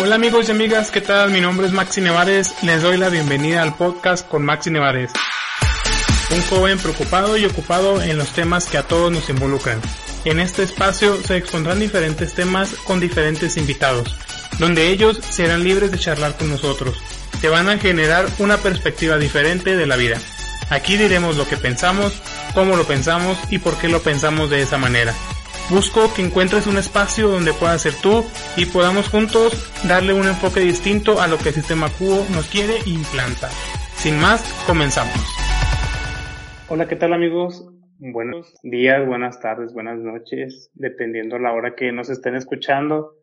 Hola amigos y amigas, ¿qué tal? Mi nombre es Maxi Nevares, les doy la bienvenida al podcast con Maxi Nevares. Un joven preocupado y ocupado en los temas que a todos nos involucran. En este espacio se expondrán diferentes temas con diferentes invitados, donde ellos serán libres de charlar con nosotros. Te van a generar una perspectiva diferente de la vida. Aquí diremos lo que pensamos, cómo lo pensamos y por qué lo pensamos de esa manera. Busco que encuentres un espacio donde puedas ser tú y podamos juntos darle un enfoque distinto a lo que el sistema Cubo nos quiere implantar. Sin más, comenzamos. Hola, ¿qué tal amigos? Buenos días, buenas tardes, buenas noches, dependiendo la hora que nos estén escuchando.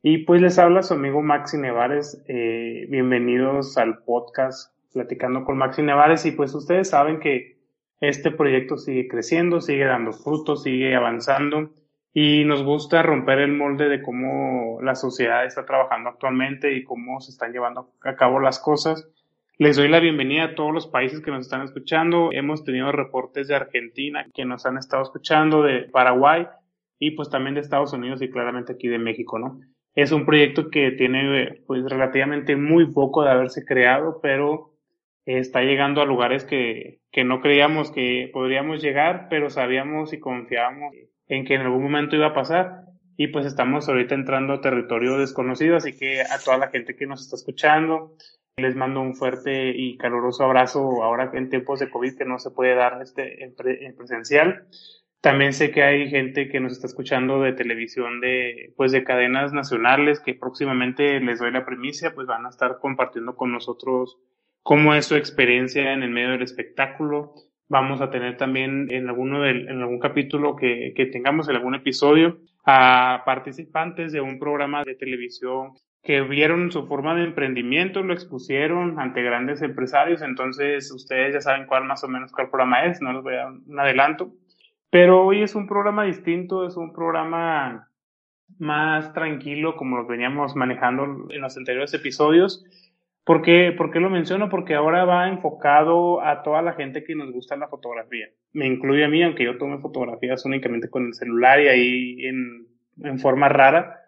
Y pues les habla su amigo Maxi Nevares. Eh, bienvenidos al podcast Platicando con Maxi Nevares. Y pues ustedes saben que este proyecto sigue creciendo, sigue dando frutos, sigue avanzando y nos gusta romper el molde de cómo la sociedad está trabajando actualmente y cómo se están llevando a cabo las cosas. Les doy la bienvenida a todos los países que nos están escuchando. Hemos tenido reportes de Argentina que nos han estado escuchando, de Paraguay y pues también de Estados Unidos y claramente aquí de México, ¿no? Es un proyecto que tiene pues relativamente muy poco de haberse creado, pero está llegando a lugares que, que no creíamos que podríamos llegar, pero sabíamos y confiábamos en que en algún momento iba a pasar. Y pues estamos ahorita entrando a territorio desconocido, así que a toda la gente que nos está escuchando, les mando un fuerte y caluroso abrazo ahora en tiempos de COVID que no se puede dar este en, pre, en presencial. También sé que hay gente que nos está escuchando de televisión de, pues de cadenas nacionales que próximamente les doy la primicia, pues van a estar compartiendo con nosotros cómo es su experiencia en el medio del espectáculo, Vamos a tener también en alguno del, en algún capítulo que, que tengamos en algún episodio a participantes de un programa de televisión que vieron su forma de emprendimiento, lo expusieron ante grandes empresarios, entonces ustedes ya saben cuál más o menos cuál programa es, no les voy a dar un adelanto. Pero hoy es un programa distinto, es un programa más tranquilo como lo veníamos manejando en los anteriores episodios ¿Por qué, ¿Por qué lo menciono? Porque ahora va enfocado a toda la gente que nos gusta la fotografía. Me incluye a mí, aunque yo tome fotografías únicamente con el celular y ahí en, forma rara.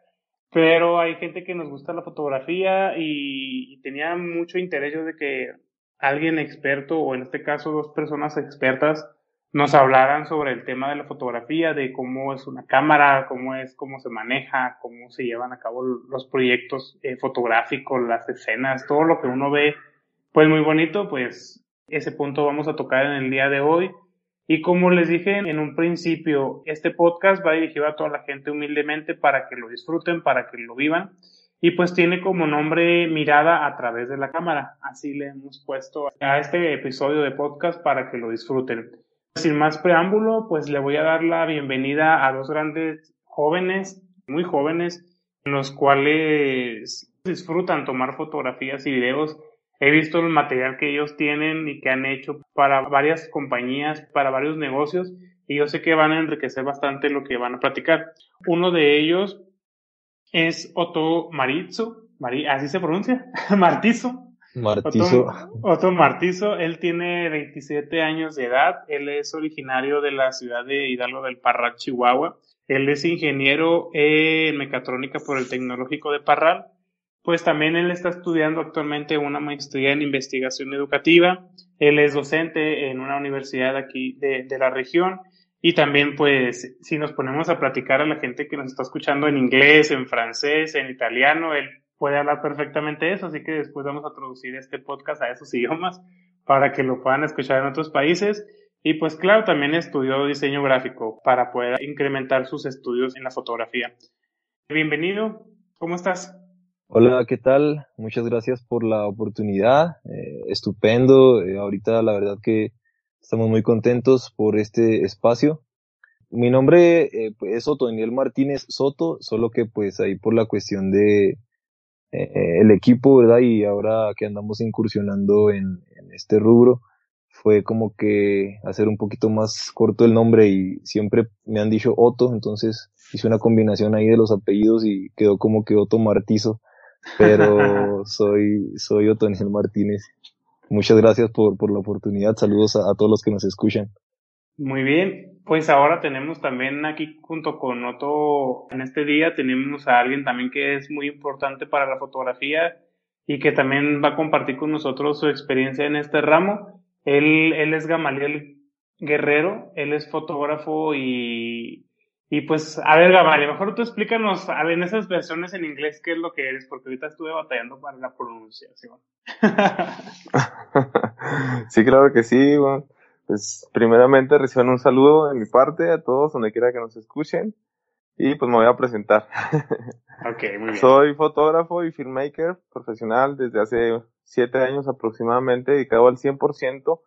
Pero hay gente que nos gusta la fotografía y, y tenía mucho interés yo de que alguien experto, o en este caso dos personas expertas, nos hablaran sobre el tema de la fotografía, de cómo es una cámara, cómo es, cómo se maneja, cómo se llevan a cabo los proyectos eh, fotográficos, las escenas, todo lo que uno ve, pues muy bonito, pues ese punto vamos a tocar en el día de hoy. Y como les dije en un principio, este podcast va dirigido a toda la gente humildemente para que lo disfruten, para que lo vivan. Y pues tiene como nombre mirada a través de la cámara. Así le hemos puesto a este episodio de podcast para que lo disfruten. Sin más preámbulo, pues le voy a dar la bienvenida a dos grandes jóvenes, muy jóvenes, los cuales disfrutan tomar fotografías y videos. He visto el material que ellos tienen y que han hecho para varias compañías, para varios negocios, y yo sé que van a enriquecer bastante lo que van a platicar. Uno de ellos es Otto Maritzo, Mari, así se pronuncia, Martizo. Martizo. Otto, Otto, Martizo, él tiene 27 años de edad, él es originario de la ciudad de Hidalgo del Parral, Chihuahua. Él es ingeniero en mecatrónica por el Tecnológico de Parral. Pues también él está estudiando actualmente una maestría en investigación educativa. Él es docente en una universidad aquí de, de la región. Y también, pues, si nos ponemos a platicar a la gente que nos está escuchando en inglés, en francés, en italiano, él puede hablar perfectamente eso, así que después vamos a traducir este podcast a esos idiomas para que lo puedan escuchar en otros países. Y pues claro, también estudió diseño gráfico para poder incrementar sus estudios en la fotografía. Bienvenido, ¿cómo estás? Hola, ¿qué tal? Muchas gracias por la oportunidad. Eh, estupendo. Eh, ahorita la verdad que estamos muy contentos por este espacio. mi nombre eh, pues, es Soto Daniel Martínez Soto, solo que pues ahí por la cuestión de eh, el equipo, ¿verdad? Y ahora que andamos incursionando en, en este rubro, fue como que hacer un poquito más corto el nombre y siempre me han dicho Otto, entonces hice una combinación ahí de los apellidos y quedó como que Otto Martizo, pero soy, soy Otto Daniel Martínez. Muchas gracias por, por la oportunidad, saludos a, a todos los que nos escuchan. Muy bien, pues ahora tenemos también aquí junto con Otto, en este día tenemos a alguien también que es muy importante para la fotografía y que también va a compartir con nosotros su experiencia en este ramo. Él, él es Gamaliel Guerrero, él es fotógrafo y, y pues, a ver Gamaliel, mejor tú explícanos en esas versiones en inglés qué es lo que eres, porque ahorita estuve batallando para la pronunciación. sí, claro que sí, bueno. Pues primeramente reciban un saludo de mi parte a todos donde quiera que nos escuchen y pues me voy a presentar. Ok, muy bien. Soy fotógrafo y filmmaker profesional desde hace siete años aproximadamente, dedicado al 100%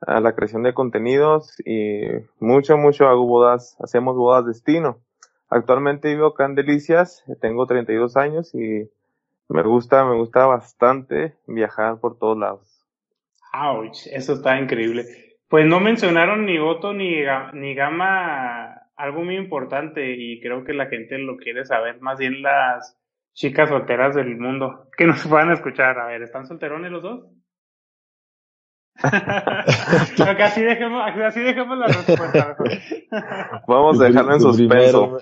a la creación de contenidos y mucho, mucho hago bodas, hacemos bodas destino. Actualmente vivo acá en Delicias, tengo 32 años y me gusta, me gusta bastante viajar por todos lados. Ouch, eso está increíble. Pues no mencionaron ni Otto ni, ni Gama algo muy importante y creo que la gente lo quiere saber, más bien las chicas solteras del mundo que nos puedan escuchar. A ver, ¿están solterones los dos? Ok, así dejemos, así dejemos la respuesta. Vamos a dejarlo en suspenso.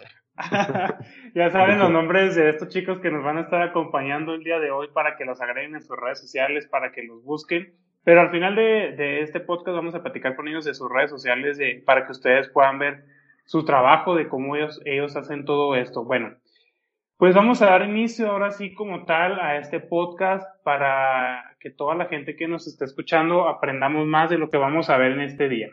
ya saben los nombres de estos chicos que nos van a estar acompañando el día de hoy para que los agreguen en sus redes sociales, para que los busquen. Pero al final de, de este podcast vamos a platicar con ellos de sus redes sociales de, para que ustedes puedan ver su trabajo, de cómo ellos, ellos hacen todo esto. Bueno, pues vamos a dar inicio ahora sí como tal a este podcast para que toda la gente que nos esté escuchando aprendamos más de lo que vamos a ver en este día.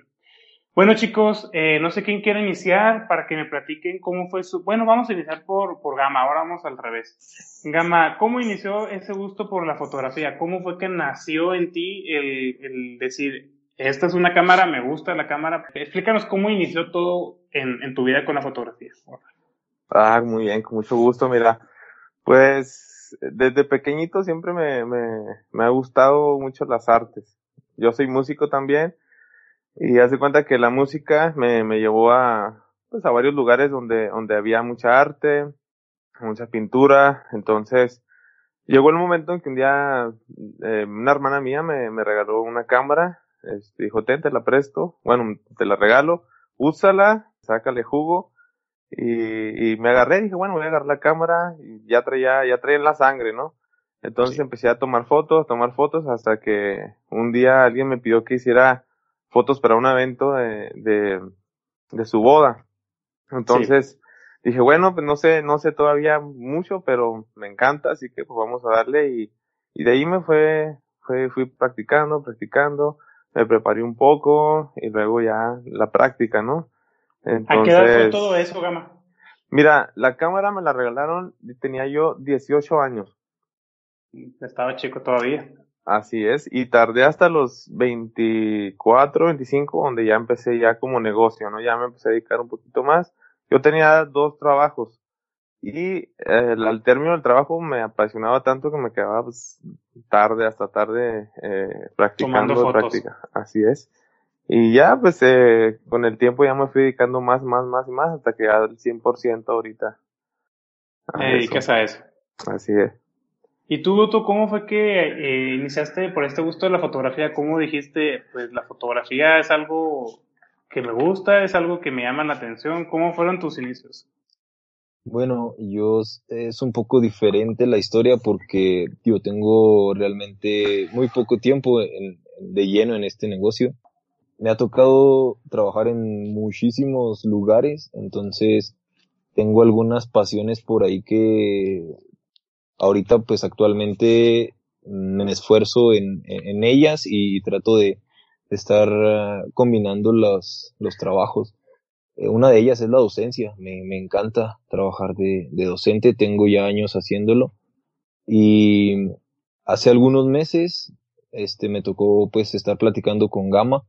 Bueno chicos, eh, no sé quién quiere iniciar para que me platiquen cómo fue su... Bueno, vamos a iniciar por, por Gama, ahora vamos al revés. Gama, ¿cómo inició ese gusto por la fotografía? ¿Cómo fue que nació en ti el, el decir, esta es una cámara, me gusta la cámara? Explícanos cómo inició todo en, en tu vida con la fotografía. Ah, muy bien, con mucho gusto, mira. Pues desde pequeñito siempre me, me, me ha gustado mucho las artes. Yo soy músico también y hace cuenta que la música me, me llevó a, pues a varios lugares donde, donde había mucha arte, mucha pintura. Entonces, llegó el momento en que un día eh, una hermana mía me, me regaló una cámara. Este, dijo, ten, te la presto. Bueno, te la regalo. Úsala, sácale jugo. Y, y me agarré, dije, bueno, voy a agarrar la cámara y ya traía, ya traía en la sangre, ¿no? Entonces Sí. empecé a tomar fotos, tomar fotos hasta que un día alguien me pidió que hiciera fotos para un evento de, de, de su boda. Entonces dije, bueno, pues no sé, no sé todavía mucho, pero me encanta, así que pues vamos a darle y, y de ahí me fue, fue, fui practicando, practicando, me preparé un poco y luego ya la práctica, ¿no? ¿A qué edad fue todo eso, Gama? Mira, la cámara me la regalaron, y tenía yo 18 años. Estaba chico todavía. Así es, y tardé hasta los 24, 25, donde ya empecé ya como negocio, ¿no? Ya me empecé a dedicar un poquito más. Yo tenía dos trabajos y eh, al término del trabajo me apasionaba tanto que me quedaba pues, tarde, hasta tarde eh, practicando. Tomando fotos. práctica. Así es. Y ya, pues eh, con el tiempo ya me fui dedicando más, más, más y más hasta que al 100% ahorita. dedicas a eso. Así es. ¿Y tú, Otto, cómo fue que eh, iniciaste por este gusto de la fotografía? ¿Cómo dijiste, pues la fotografía es algo que me gusta, es algo que me llama la atención? ¿Cómo fueron tus inicios? Bueno, yo es un poco diferente la historia porque yo tengo realmente muy poco tiempo de lleno en este negocio. Me ha tocado trabajar en muchísimos lugares, entonces tengo algunas pasiones por ahí que ahorita pues actualmente me esfuerzo en, en- ellas y trato de, de estar ah, combinando los, los trabajos. Eh, Una de ellas es la docencia. Me, me encanta trabajar de, de docente. Tengo ya años haciéndolo. Y hace algunos meses, este, me tocó pues estar platicando con Gama.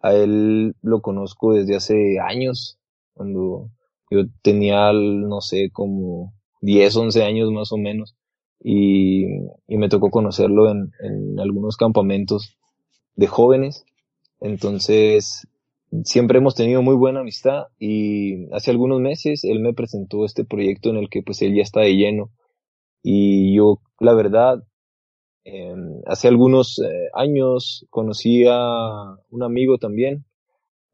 A él lo conozco desde hace años. cuando yo tenía, no sé, como 10, 11 años más o menos, y, y me tocó conocerlo en, en algunos campamentos de jóvenes. Entonces, siempre hemos tenido muy buena amistad y hace algunos meses él me presentó este proyecto en el que pues él ya está de lleno y yo la verdad eh, hace algunos eh, años conocí a un amigo también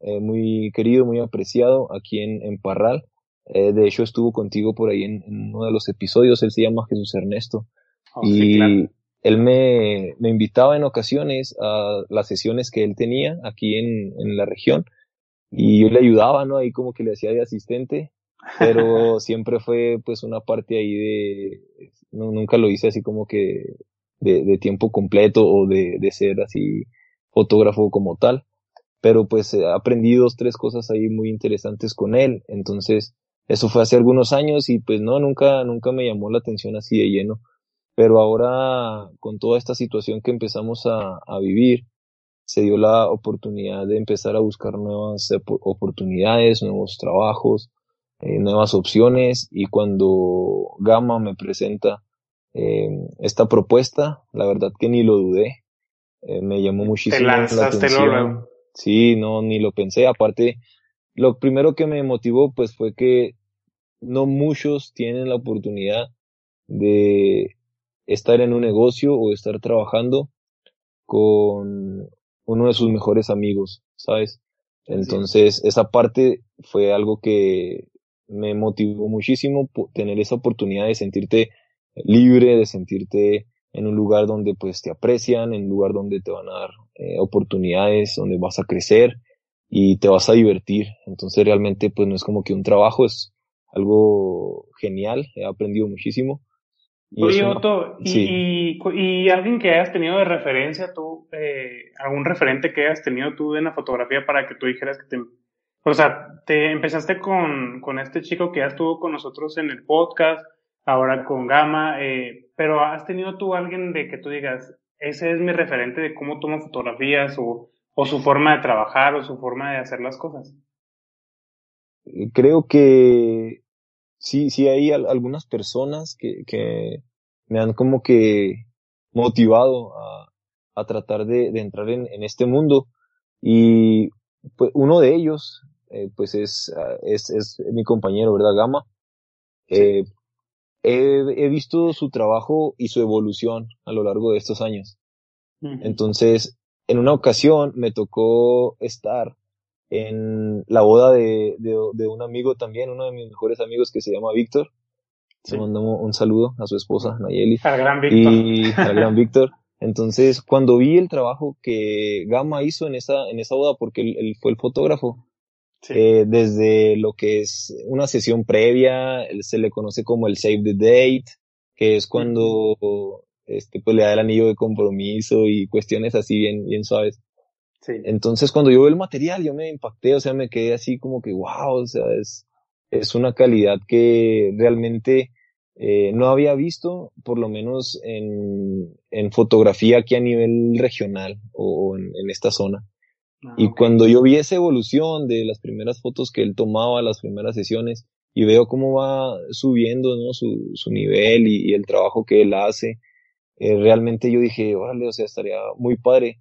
eh, muy querido muy apreciado aquí en, en Parral eh, de hecho estuvo contigo por ahí en, en, uno de los episodios él se llama Jesús Ernesto Oh, y sí, claro. él me, me invitaba en ocasiones a las sesiones que él tenía aquí en, en la región y yo le ayudaba, ¿no? Ahí como que le hacía de asistente, pero siempre fue pues una parte ahí de, no, nunca lo hice así como que de, de tiempo completo o de, de ser así fotógrafo como tal, pero pues aprendí dos, tres cosas ahí muy interesantes con él, entonces eso fue hace algunos años y pues no, nunca, nunca me llamó la atención así de lleno. Pero ahora con toda esta situación que empezamos a, a, vivir, se dio la oportunidad de empezar a buscar nuevas oportunidades, nuevos trabajos, eh, nuevas opciones. Y cuando Gama me presenta eh, esta propuesta, la verdad que ni lo dudé, eh, me llamó muchísimo la atención. Sí, no, ni lo pensé, aparte, lo primero que me motivó pues fue que no muchos tienen la oportunidad de estar en un negocio o estar trabajando con uno de sus mejores amigos, ¿sabes? Entonces, sí. esa parte fue algo que me motivó muchísimo tener esa oportunidad de sentirte libre, de sentirte en un lugar donde pues te aprecian, en un lugar donde te van a dar eh, oportunidades, donde vas a crecer y te vas a divertir. Entonces realmente pues no es como que un trabajo, es algo genial, he aprendido muchísimo y Oye, Otto, y, sí. y, y, alguien que hayas tenido de referencia tú, eh, algún referente que hayas tenido tú en la fotografía para que tú dijeras que te, o sea, te empezaste con, con este chico que ya estuvo con nosotros en el podcast, ahora con Gama, eh, pero has tenido tú alguien de que tú digas, ese es mi referente de cómo toma fotografías o, o su forma de trabajar o su forma de hacer las cosas. Creo que sí, sí hay algunas personas que, que me han como que motivado a, a tratar de, de entrar en, en, este mundo y pues uno de ellos eh, pues es, es, es, mi compañero, ¿verdad? Gama. Eh, he, he, visto su trabajo y su evolución a lo largo de estos años. Uh -huh. Entonces, en una ocasión me tocó estar en la boda de, de, de, un amigo también, uno de mis mejores amigos que se llama Víctor. Sí. Le mandamos un saludo a su esposa, Nayeli. Al gran Víctor. Y al gran Víctor. Entonces, cuando vi el trabajo que Gama hizo en esa, en esa boda, porque él, él fue el fotógrafo, sí. eh, desde lo que es una sesión previa, se le conoce como el save the date, que es cuando este, pues le da el anillo de compromiso y cuestiones así bien, bien suaves. Sí. Entonces cuando yo veo el material yo me impacté, o sea, me quedé así como que wow, o sea, es, es una calidad que realmente eh, no había visto, por lo menos en, en fotografía aquí a nivel regional o, en, en, esta zona. Ah, y okay. cuando yo vi esa evolución de las primeras fotos que él tomaba, las primeras sesiones, y veo cómo va subiendo ¿no? su, su nivel y, y el trabajo que él hace, eh, realmente yo dije, órale, o sea, estaría muy padre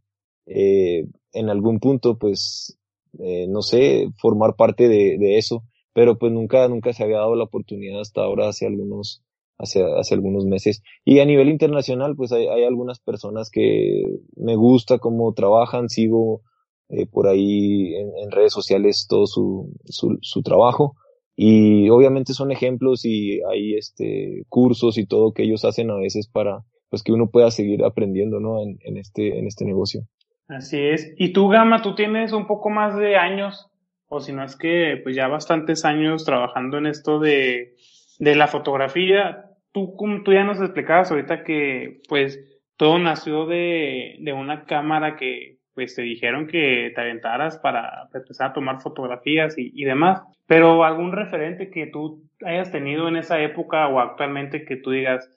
eh, en algún punto, pues, eh, no sé, formar parte de, eso, pero pues nunca, nunca se había dado la oportunidad hasta ahora, hace algunos, hace, hace algunos meses. Y a nivel internacional, pues hay, hay algunas personas que me gusta cómo trabajan, sigo eh, por ahí en, en, redes sociales todo su, su, su trabajo. Y obviamente son ejemplos y hay este cursos y todo que ellos hacen a veces para pues que uno pueda seguir aprendiendo, ¿no? En, en este, en este negocio. Así es. Y tú, Gama, tú tienes un poco más de años, o si no es que, pues ya bastantes años trabajando en esto de, de la fotografía. Tú, tú ya nos explicabas ahorita que, pues, todo nació de, de una cámara que, pues, te dijeron que te aventaras para empezar a tomar fotografías y, y demás. Pero algún referente que tú hayas tenido en esa época o actualmente que tú digas,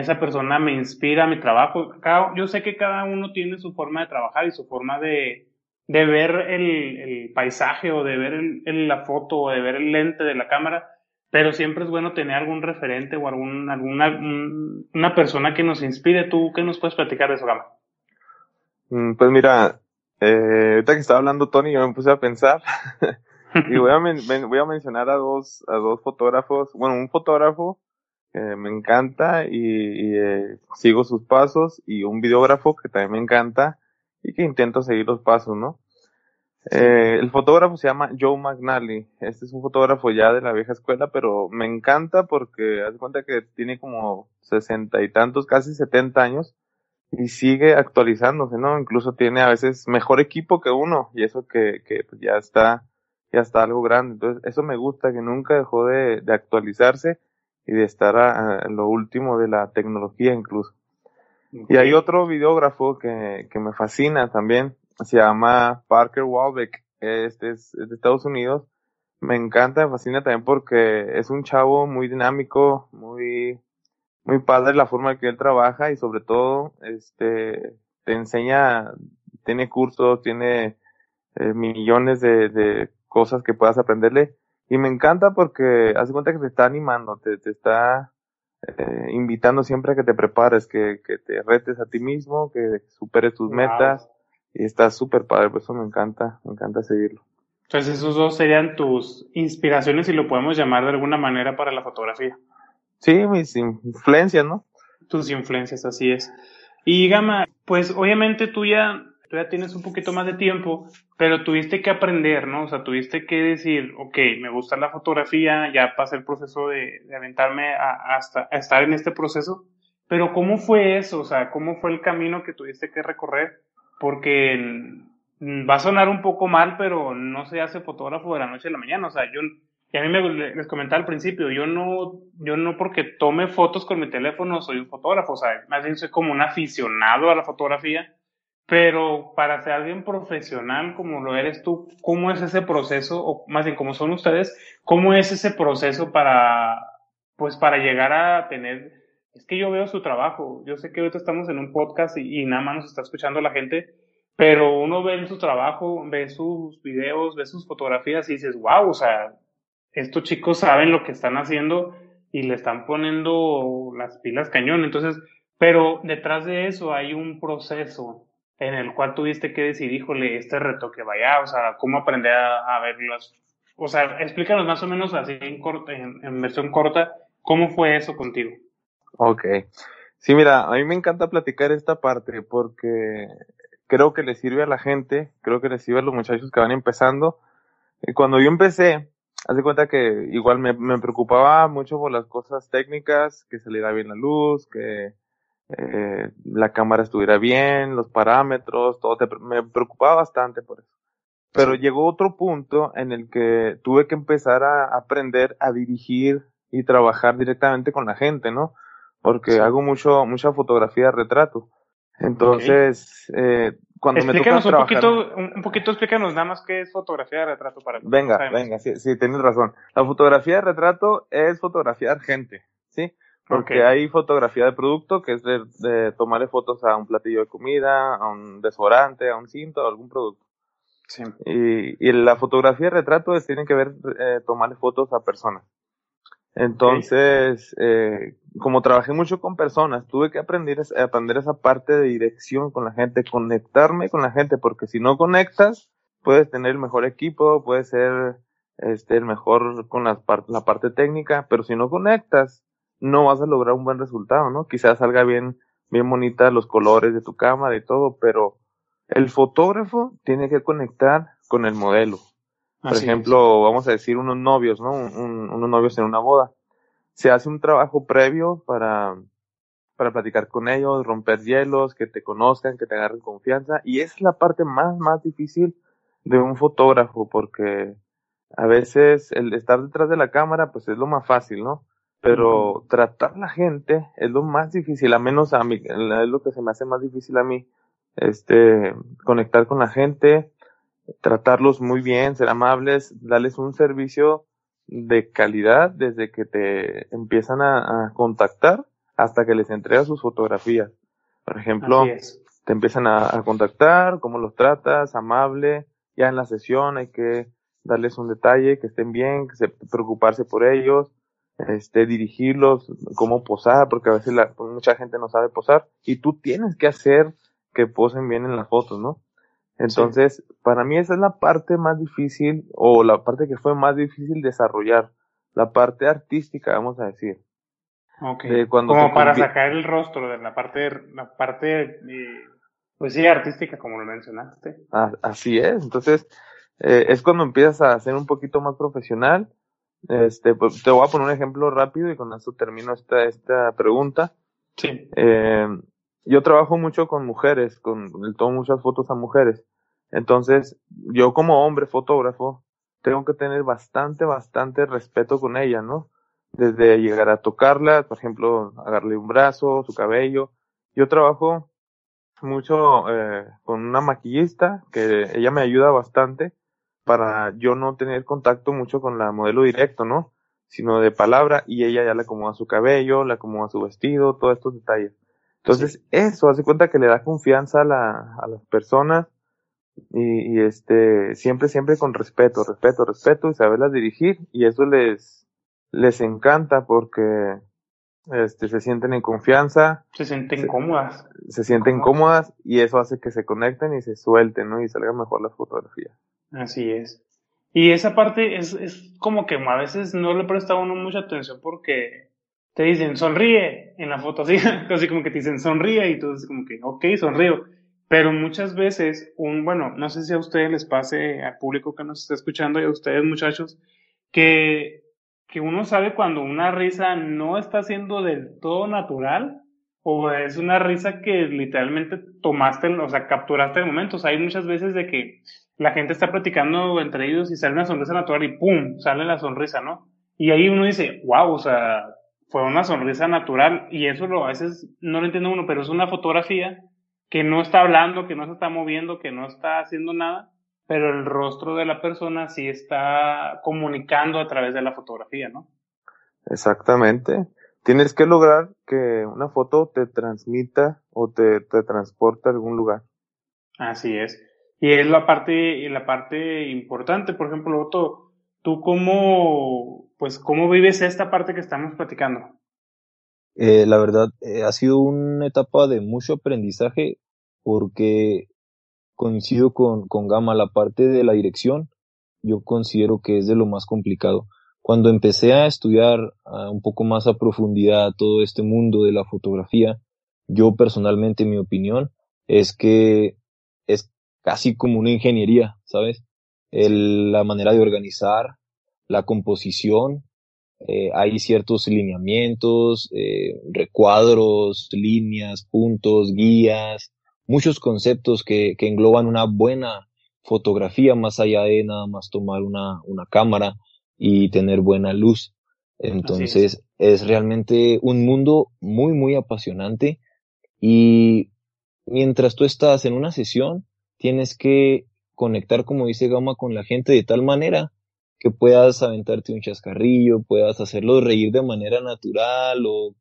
esa persona me inspira mi trabajo. Cada, yo sé que cada uno tiene su forma de trabajar y su forma de, de ver el, el paisaje o de ver el, la foto o de ver el lente de la cámara, pero siempre es bueno tener algún referente o algún, alguna una persona que nos inspire. ¿Tú qué nos puedes platicar de eso, Gama? Mm, pues mira, eh, ahorita que estaba hablando Tony, yo me puse a pensar y voy a, voy a mencionar a dos, a dos fotógrafos, bueno, un fotógrafo que me encanta y, eh, sigo sus pasos y un videógrafo que también me encanta y que intento seguir los pasos, ¿no? Eh, el fotógrafo se llama Joe McNally. Este es un fotógrafo ya de la vieja escuela, pero me encanta porque hace cuenta que tiene como sesenta y tantos, casi setenta años y sigue actualizándose, ¿no? Incluso tiene a veces mejor equipo que uno y eso que, que pues ya está, ya está algo grande. Entonces, eso me gusta que nunca dejó de, de actualizarse y de estar a, lo último de la tecnología incluso. Y hay otro videógrafo que, que me fascina también, se llama Parker Walbeck, este es, de Estados Unidos. Me encanta, me fascina también porque es un chavo muy dinámico, muy, muy padre la forma en que él trabaja y sobre todo, este, te enseña, tiene cursos, tiene eh, millones de, de cosas que puedas aprenderle y me encanta porque hace cuenta que te está animando, te, te está eh, invitando siempre a que te prepares, que, que te retes a ti mismo, que superes tus metas. Y está súper padre, por eso me encanta, me encanta seguirlo. Entonces esos dos serían tus inspiraciones, si lo podemos llamar de alguna manera, para la fotografía. Sí, mis influencias, ¿no? Tus influencias, así es. Y Gama, pues obviamente tú ya tú ya tienes un poquito más de tiempo, pero tuviste que aprender, ¿no? O sea, tuviste que decir, ok, me gusta la fotografía, ya pasé el proceso de, aventarme hasta a estar en este proceso, pero ¿cómo fue eso? O sea, ¿cómo fue el camino que tuviste que recorrer? Porque va a sonar un poco mal, pero no se hace fotógrafo de la noche a la mañana. O sea, yo, y a mí me, les comentaba al principio, yo no, yo no porque tome fotos con mi teléfono soy un fotógrafo. O sea, más bien soy como un aficionado a la fotografía pero para ser alguien profesional como lo eres tú, ¿cómo es ese proceso, o más bien como son ustedes, cómo es ese proceso para, pues para llegar a tener, es que yo veo su trabajo, yo sé que ahorita estamos en un podcast y, nada más nos está escuchando la gente, pero uno ve su trabajo, ve sus videos, ve sus fotografías y dices, wow, o sea, estos chicos saben lo que están haciendo y le están poniendo las pilas cañón, entonces, pero detrás de eso hay un proceso en el cual tuviste que decir, híjole, este reto que vaya, o sea, cómo aprender a, a verlos. O sea, explícanos más o menos así en, corta, en, versión corta, ¿cómo fue eso contigo? Ok. Sí, mira, a mí me encanta platicar esta parte porque creo que le sirve a la gente, creo que le sirve a los muchachos que van empezando. Cuando yo empecé, hace cuenta que igual me, me preocupaba mucho por las cosas técnicas, que saliera bien la luz, que eh, la cámara estuviera bien, los parámetros, todo, me preocupaba bastante por eso. Pero llegó otro punto en el que tuve que empezar a aprender a dirigir y trabajar directamente con la gente, ¿no? Porque hago mucho, mucha fotografía de retrato. Entonces, eh, cuando me toca un poquito, un poquito explícanos nada más qué es fotografía de retrato para Venga, venga, sí, sí, tienes razón. La fotografía de retrato es fotografiar gente, ¿sí? Porque hay fotografía de producto, que es de, tomarle fotos a un platillo de comida, a un desodorante, a un cinto, a algún producto. Sí. Y, y la fotografía de retrato es, tiene que ver eh, tomarle fotos a personas. Entonces, eh, como trabajé mucho con personas, tuve que aprender, aprender esa parte de dirección con la gente, conectarme con la gente, porque si no conectas, puedes tener el mejor equipo, puedes ser este, el mejor con la parte técnica, pero si no conectas, no vas a lograr un buen resultado, ¿no? Quizás salga bien, bien bonita los colores de tu cámara y todo, pero el fotógrafo tiene que conectar con el modelo. Por ejemplo, vamos a decir unos novios, ¿no? unos novios en una boda. Se hace un trabajo previo para, para platicar con ellos, romper hielos, que te conozcan, que te agarren confianza. Y esa es la parte más, más difícil de un fotógrafo, porque a veces el estar detrás de la cámara, pues es lo más fácil, ¿no? Pero tratar la gente es lo más difícil, a menos a mí, es lo que se me hace más difícil a mí, este, conectar con la gente, tratarlos muy bien, ser amables, darles un servicio de calidad desde que te empiezan a, contactar hasta que les entregas sus fotografías. Por ejemplo, te empiezan a, a contactar, cómo los tratas, amable, ya en la sesión hay que darles un detalle, que estén bien, que se, preocuparse por ellos, este, dirigirlos, cómo posar, porque a veces la, mucha gente no sabe posar, y tú tienes que hacer que posen bien en las fotos, ¿no? Entonces, para mí esa es la parte más difícil, o la parte que fue más difícil desarrollar, la parte artística, vamos a decir. Ok. De cuando como para sacar el rostro de la parte, la parte, eh, pues sí, artística, como lo mencionaste. A- así es. Entonces, eh, es cuando empiezas a ser un poquito más profesional. Este, pues, te voy a poner un ejemplo rápido y con eso termino esta, esta pregunta. Sí. Eh, yo trabajo mucho con mujeres, con, tomo muchas fotos a mujeres. Entonces, yo como hombre fotógrafo, tengo que tener bastante, bastante respeto con ella, ¿no? Desde llegar a tocarla, por ejemplo, agarrarle un brazo, su cabello. Yo trabajo mucho eh, con una maquillista que ella me ayuda bastante para yo no tener contacto mucho con la modelo directo, ¿no? Sino de palabra y ella ya le acomoda su cabello, le acomoda su vestido, todos estos detalles. Entonces, eso hace cuenta que le da confianza a, la, a las personas y, y este, siempre, siempre con respeto, respeto, respeto y saberlas dirigir y eso les, les encanta porque este, se sienten en confianza, Se sienten cómodas. se sienten cómodas y eso hace que se conecten y se suelten, ¿no? Y salga mejor las fotografías. Así es. Y esa parte es, es como que a veces no le presta a uno mucha atención porque te dicen sonríe en la foto, así, así como que te dicen sonríe y tú dices como que ok, sonrío. Pero muchas veces, un, bueno, no sé si a ustedes les pase, al público que nos está escuchando y a ustedes muchachos, que, que uno sabe cuando una risa no está siendo del todo natural o es una risa que literalmente tomaste, o sea, capturaste el momento. Hay muchas veces de que la gente está platicando entre ellos y sale una sonrisa natural y ¡pum! sale la sonrisa, ¿no? Y ahí uno dice, wow, o sea, fue una sonrisa natural y eso lo, a veces no lo entiende uno, pero es una fotografía que no está hablando, que no se está moviendo, que no está haciendo nada, pero el rostro de la persona sí está comunicando a través de la fotografía, ¿no? Exactamente. Tienes que lograr que una foto te transmita o te, te transporte a algún lugar. Así es. Y es la parte, la parte importante, por ejemplo, Otto, tú cómo, pues, cómo vives esta parte que estamos platicando. Eh, la verdad, eh, ha sido una etapa de mucho aprendizaje porque coincido con, con Gama, la parte de la dirección, yo considero que es de lo más complicado. Cuando empecé a estudiar un poco más a profundidad todo este mundo de la fotografía, yo personalmente, mi opinión es que es casi como una ingeniería, ¿sabes? El- la manera de organizar, la composición, eh, hay ciertos lineamientos, eh, recuadros, líneas, puntos, guías, muchos conceptos que, que engloban una buena fotografía más allá de nada más tomar una, una cámara y tener buena luz. Entonces es realmente un mundo muy, muy apasionante y mientras tú estás en una sesión, tienes que conectar, como dice Gama, con la gente de tal manera que puedas aventarte un chascarrillo, puedas hacerlo reír de manera natural o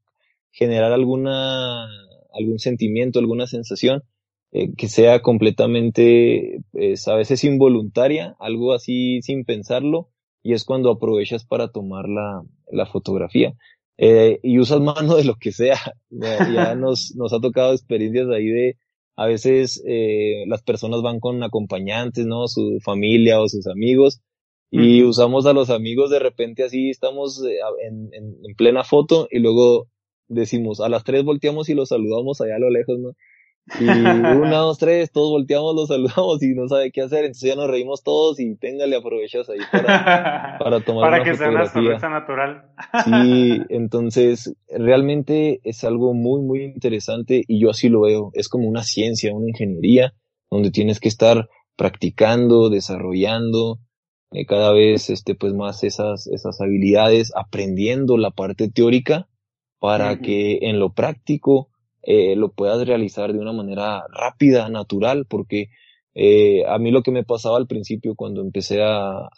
generar alguna, algún sentimiento, alguna sensación eh, que sea completamente, pues, a veces involuntaria, algo así sin pensarlo, y es cuando aprovechas para tomar la, la fotografía. Eh, y usas mano de lo que sea. Ya, ya nos, nos ha tocado experiencias ahí de, a veces eh, las personas van con acompañantes, ¿no? Su familia o sus amigos, y usamos a los amigos de repente así, estamos eh, en, en, en plena foto y luego decimos, a las tres volteamos y los saludamos allá a lo lejos, ¿no? Y una, dos, tres, todos volteamos, los saludamos y no sabe qué hacer, entonces ya nos reímos todos y téngale, aprovechas ahí para, para tomar Para una que sea una sonrisa natural. Sí, entonces realmente es algo muy, muy interesante y yo así lo veo. Es como una ciencia, una ingeniería, donde tienes que estar practicando, desarrollando eh, cada vez este, pues más esas, esas habilidades, aprendiendo la parte teórica para que en lo práctico eh, lo puedas realizar de una manera rápida, natural, porque eh, a mí lo que me pasaba al principio cuando empecé a,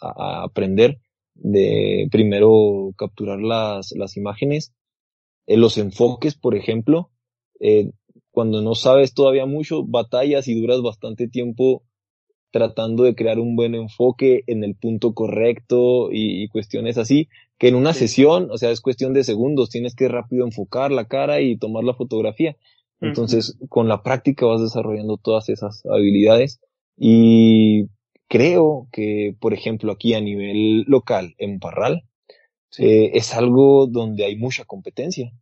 aprender de primero capturar las, las imágenes, eh, los enfoques, por ejemplo, eh, cuando no sabes todavía mucho, batallas y duras bastante tiempo tratando de crear un buen enfoque en el punto correcto y, cuestiones así, que en una sesión, o sea, es cuestión de segundos, tienes que rápido enfocar la cara y tomar la fotografía. Entonces, con la práctica vas desarrollando todas esas habilidades y creo que, por ejemplo, aquí a nivel local, en Parral, eh, es algo donde hay mucha competencia.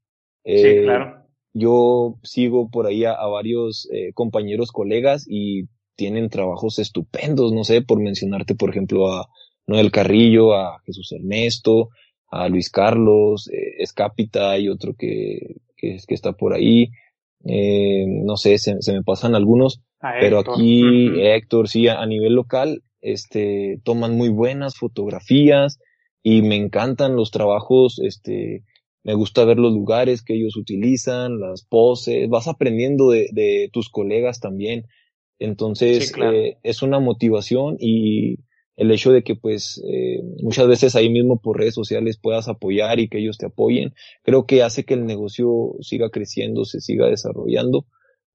sí, eh, claro. Yo sigo por ahí a, varios eh, compañeros, colegas y tienen trabajos estupendos, no sé, por mencionarte, por ejemplo, a Noel Carrillo, a Jesús Ernesto, a Luis Carlos, Escápita y otro que, que, que, está por ahí. no sé, se, me pasan algunos, pero aquí Héctor, sí, a, nivel local, este, toman muy buenas fotografías y me encantan los trabajos, este, me gusta ver los lugares que ellos utilizan, las poses, vas aprendiendo de, de tus colegas también. Entonces, eh, es una motivación y el hecho de que pues eh, muchas veces ahí mismo por redes sociales puedas apoyar y que ellos te apoyen, creo que hace que el negocio siga creciendo, se siga desarrollando.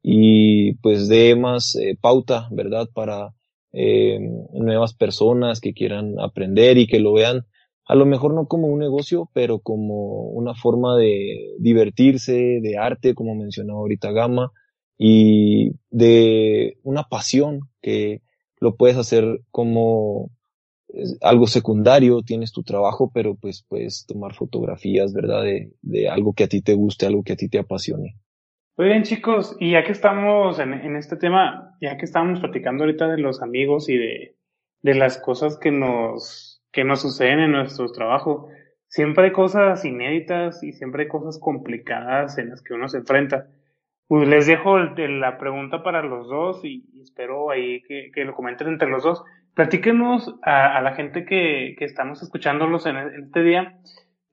Y pues dé más eh, pauta, ¿verdad? Para eh, nuevas personas que quieran aprender y que lo vean. A lo mejor no como un negocio, pero como una forma de divertirse, de arte, como mencionaba ahorita Gama, y de una pasión que lo puedes hacer como algo secundario, tienes tu trabajo, pero pues puedes tomar fotografías, ¿verdad? De, de algo que a ti te guste, algo que a ti te apasione. Muy bien, chicos, y ya que estamos en, en, este tema, ya que estamos platicando ahorita de los amigos y de, de las cosas que nos, que nos suceden en nuestro trabajo, siempre hay cosas inéditas y siempre hay cosas complicadas en las que uno se enfrenta. Pues les dejo la pregunta para los dos y, espero ahí que, lo comenten entre los dos. Platíquenos a, la gente que, estamos escuchándolos en, en este día.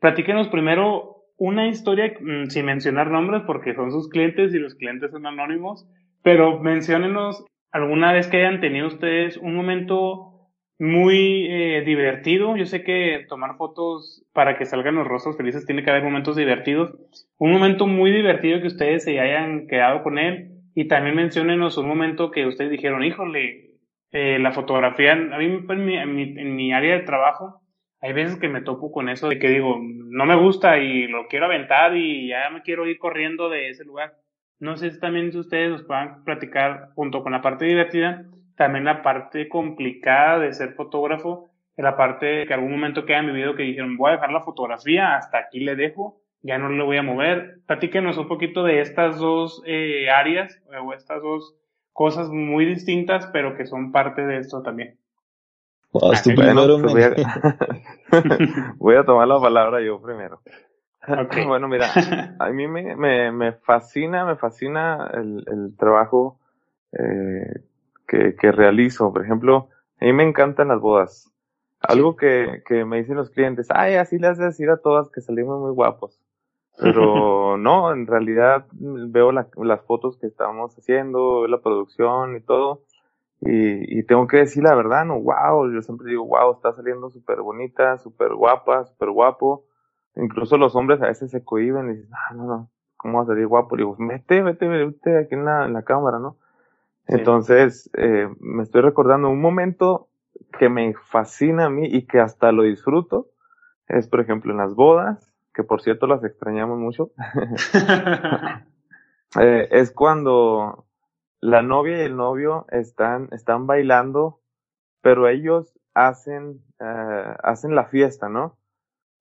Platíquenos primero una historia mm, sin mencionar nombres porque son sus clientes y los clientes son anónimos, pero menciónenos alguna vez que hayan tenido ustedes un momento muy eh, divertido. Yo sé que tomar fotos para que salgan los rostros felices tiene que haber momentos divertidos. Un momento muy divertido que ustedes se hayan quedado con él y también menciónenos un momento que ustedes dijeron, híjole, eh, la fotografía, a mí en mi, en mi, en mi área de trabajo, hay veces que me topo con eso de que digo, no me gusta y lo quiero aventar y ya me quiero ir corriendo de ese lugar. No sé si también ustedes nos puedan platicar junto con la parte divertida, también la parte complicada de ser fotógrafo, la parte que algún momento que hayan vivido que dijeron, voy a dejar la fotografía, hasta aquí le dejo, ya no le voy a mover. Platíquenos un poquito de estas dos eh, áreas o estas dos cosas muy distintas, pero que son parte de esto también. Ah, voy, a... tomar la palabra yo primero. Bueno, mira, a mí me, me, me fascina, me fascina el, el trabajo eh, que, que realizo. Por ejemplo, a mí me encantan las bodas. Algo que, que me dicen los clientes, ay, así le has de decir a todas que salimos muy guapos. Pero no, en realidad veo la, las fotos que estamos haciendo, veo la producción y todo, y, y, tengo que decir la verdad, no, wow, yo siempre digo, wow, está saliendo súper bonita, súper guapa, súper guapo. Incluso los hombres a veces se cohiben y dicen, ah, no, no, ¿cómo va a salir guapo? Y digo, vete, vete, vete aquí en la, en la cámara, ¿no? Entonces, eh, me estoy recordando un momento que me fascina a mí y que hasta lo disfruto. Es, por ejemplo, en las bodas, que por cierto las extrañamos mucho. eh, es cuando la novia y el novio están, están bailando, pero ellos hacen, eh, hacen la fiesta, ¿no?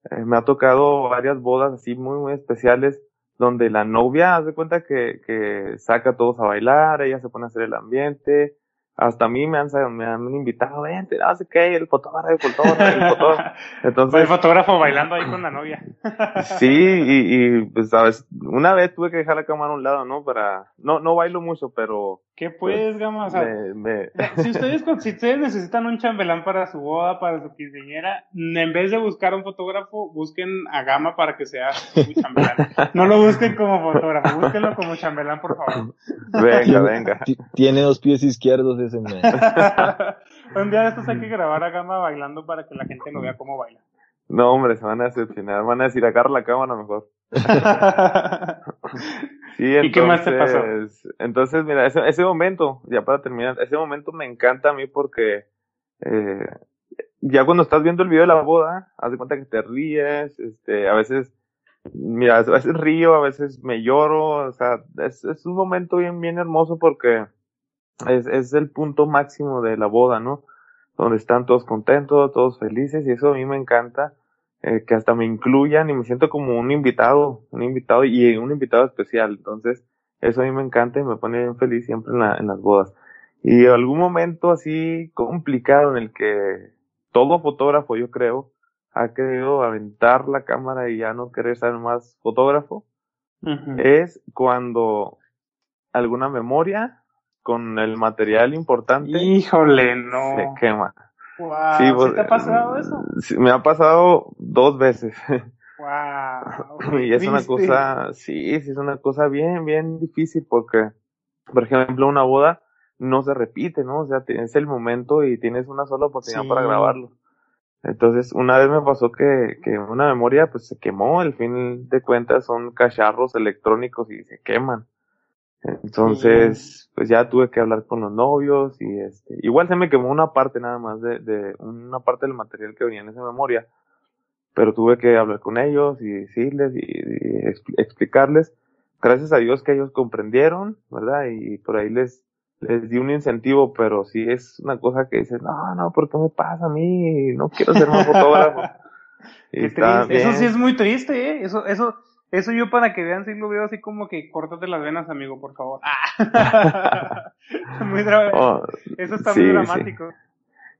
Eh, me ha tocado varias bodas así muy, muy especiales donde la novia hace cuenta que, que saca a todos a bailar, ella se pone a hacer el ambiente, hasta a mí me han, me han invitado, vente, no sé qué, el fotógrafo, el fotógrafo, el fotógrafo. Entonces, el fotógrafo bailando ahí con la novia. sí, y, y, pues, sabes, una vez tuve que dejar la cámara a un lado, ¿no? Para, no, no bailo mucho, pero. ¿Qué pues, Gama? O sea, me, Si ustedes, si ustedes necesitan un chambelán para su boda, para su quinceañera, en vez de buscar un fotógrafo, busquen a Gama para que sea su chambelán. No lo busquen como fotógrafo, búsquenlo como chambelán, por favor. Venga, venga. Tiene dos pies izquierdos ese Un día de estos hay que grabar a Gama bailando para que la gente no vea cómo baila. No, hombre, se van a decepcionar. Van a decir, agarra la cámara mejor. Sí, entonces, ¿Y qué más te pasó? Entonces, mira, ese, ese momento, ya para terminar, ese momento me encanta a mí porque eh, ya cuando estás viendo el video de la boda, haz de cuenta que te ríes, este, a veces, mira, a veces río, a veces me lloro, o sea, es, es un momento bien, bien hermoso porque es, es el punto máximo de la boda, ¿no? Donde están todos contentos, todos felices, y eso a mí me encanta, eh, que hasta me incluyan y me siento como un invitado, un invitado y un invitado especial. Entonces, eso a mí me encanta y me pone bien feliz siempre en, la, en las bodas. Y algún momento así complicado en el que todo fotógrafo, yo creo, ha querido aventar la cámara y ya no querer ser más fotógrafo, es cuando alguna memoria con el material importante Híjole, no. se quema. Wow. Sí, ¿Sí pues, te ha pasado eso? Sí, me ha pasado dos veces. Wow. y es una cosa, sí, sí, es una cosa bien, bien difícil porque, por ejemplo, una boda no se repite, ¿no? O sea, tienes el momento y tienes una sola oportunidad Sí. para grabarlo. Entonces, una vez me pasó que, que una memoria pues se quemó, al fin de cuentas son cacharros electrónicos y se queman. Entonces, pues ya tuve que hablar con los novios y este, igual se me quemó una parte nada más de, de una parte del material que venía en esa memoria, pero tuve que hablar con ellos y decirles y, y expl- explicarles. Gracias a Dios que ellos comprendieron, ¿verdad? Y por ahí les, les di un incentivo, pero sí es una cosa que dices, no, no, ¿por qué me pasa a mí? No quiero ser más fotógrafo. Y Qué está triste. Eso sí bien. es muy triste, ¿eh? Eso, eso, eso yo para que vean, sí lo veo así como que córtate las venas, amigo, por favor. Ah. muy Oh, eso está sí, muy sí. dramático.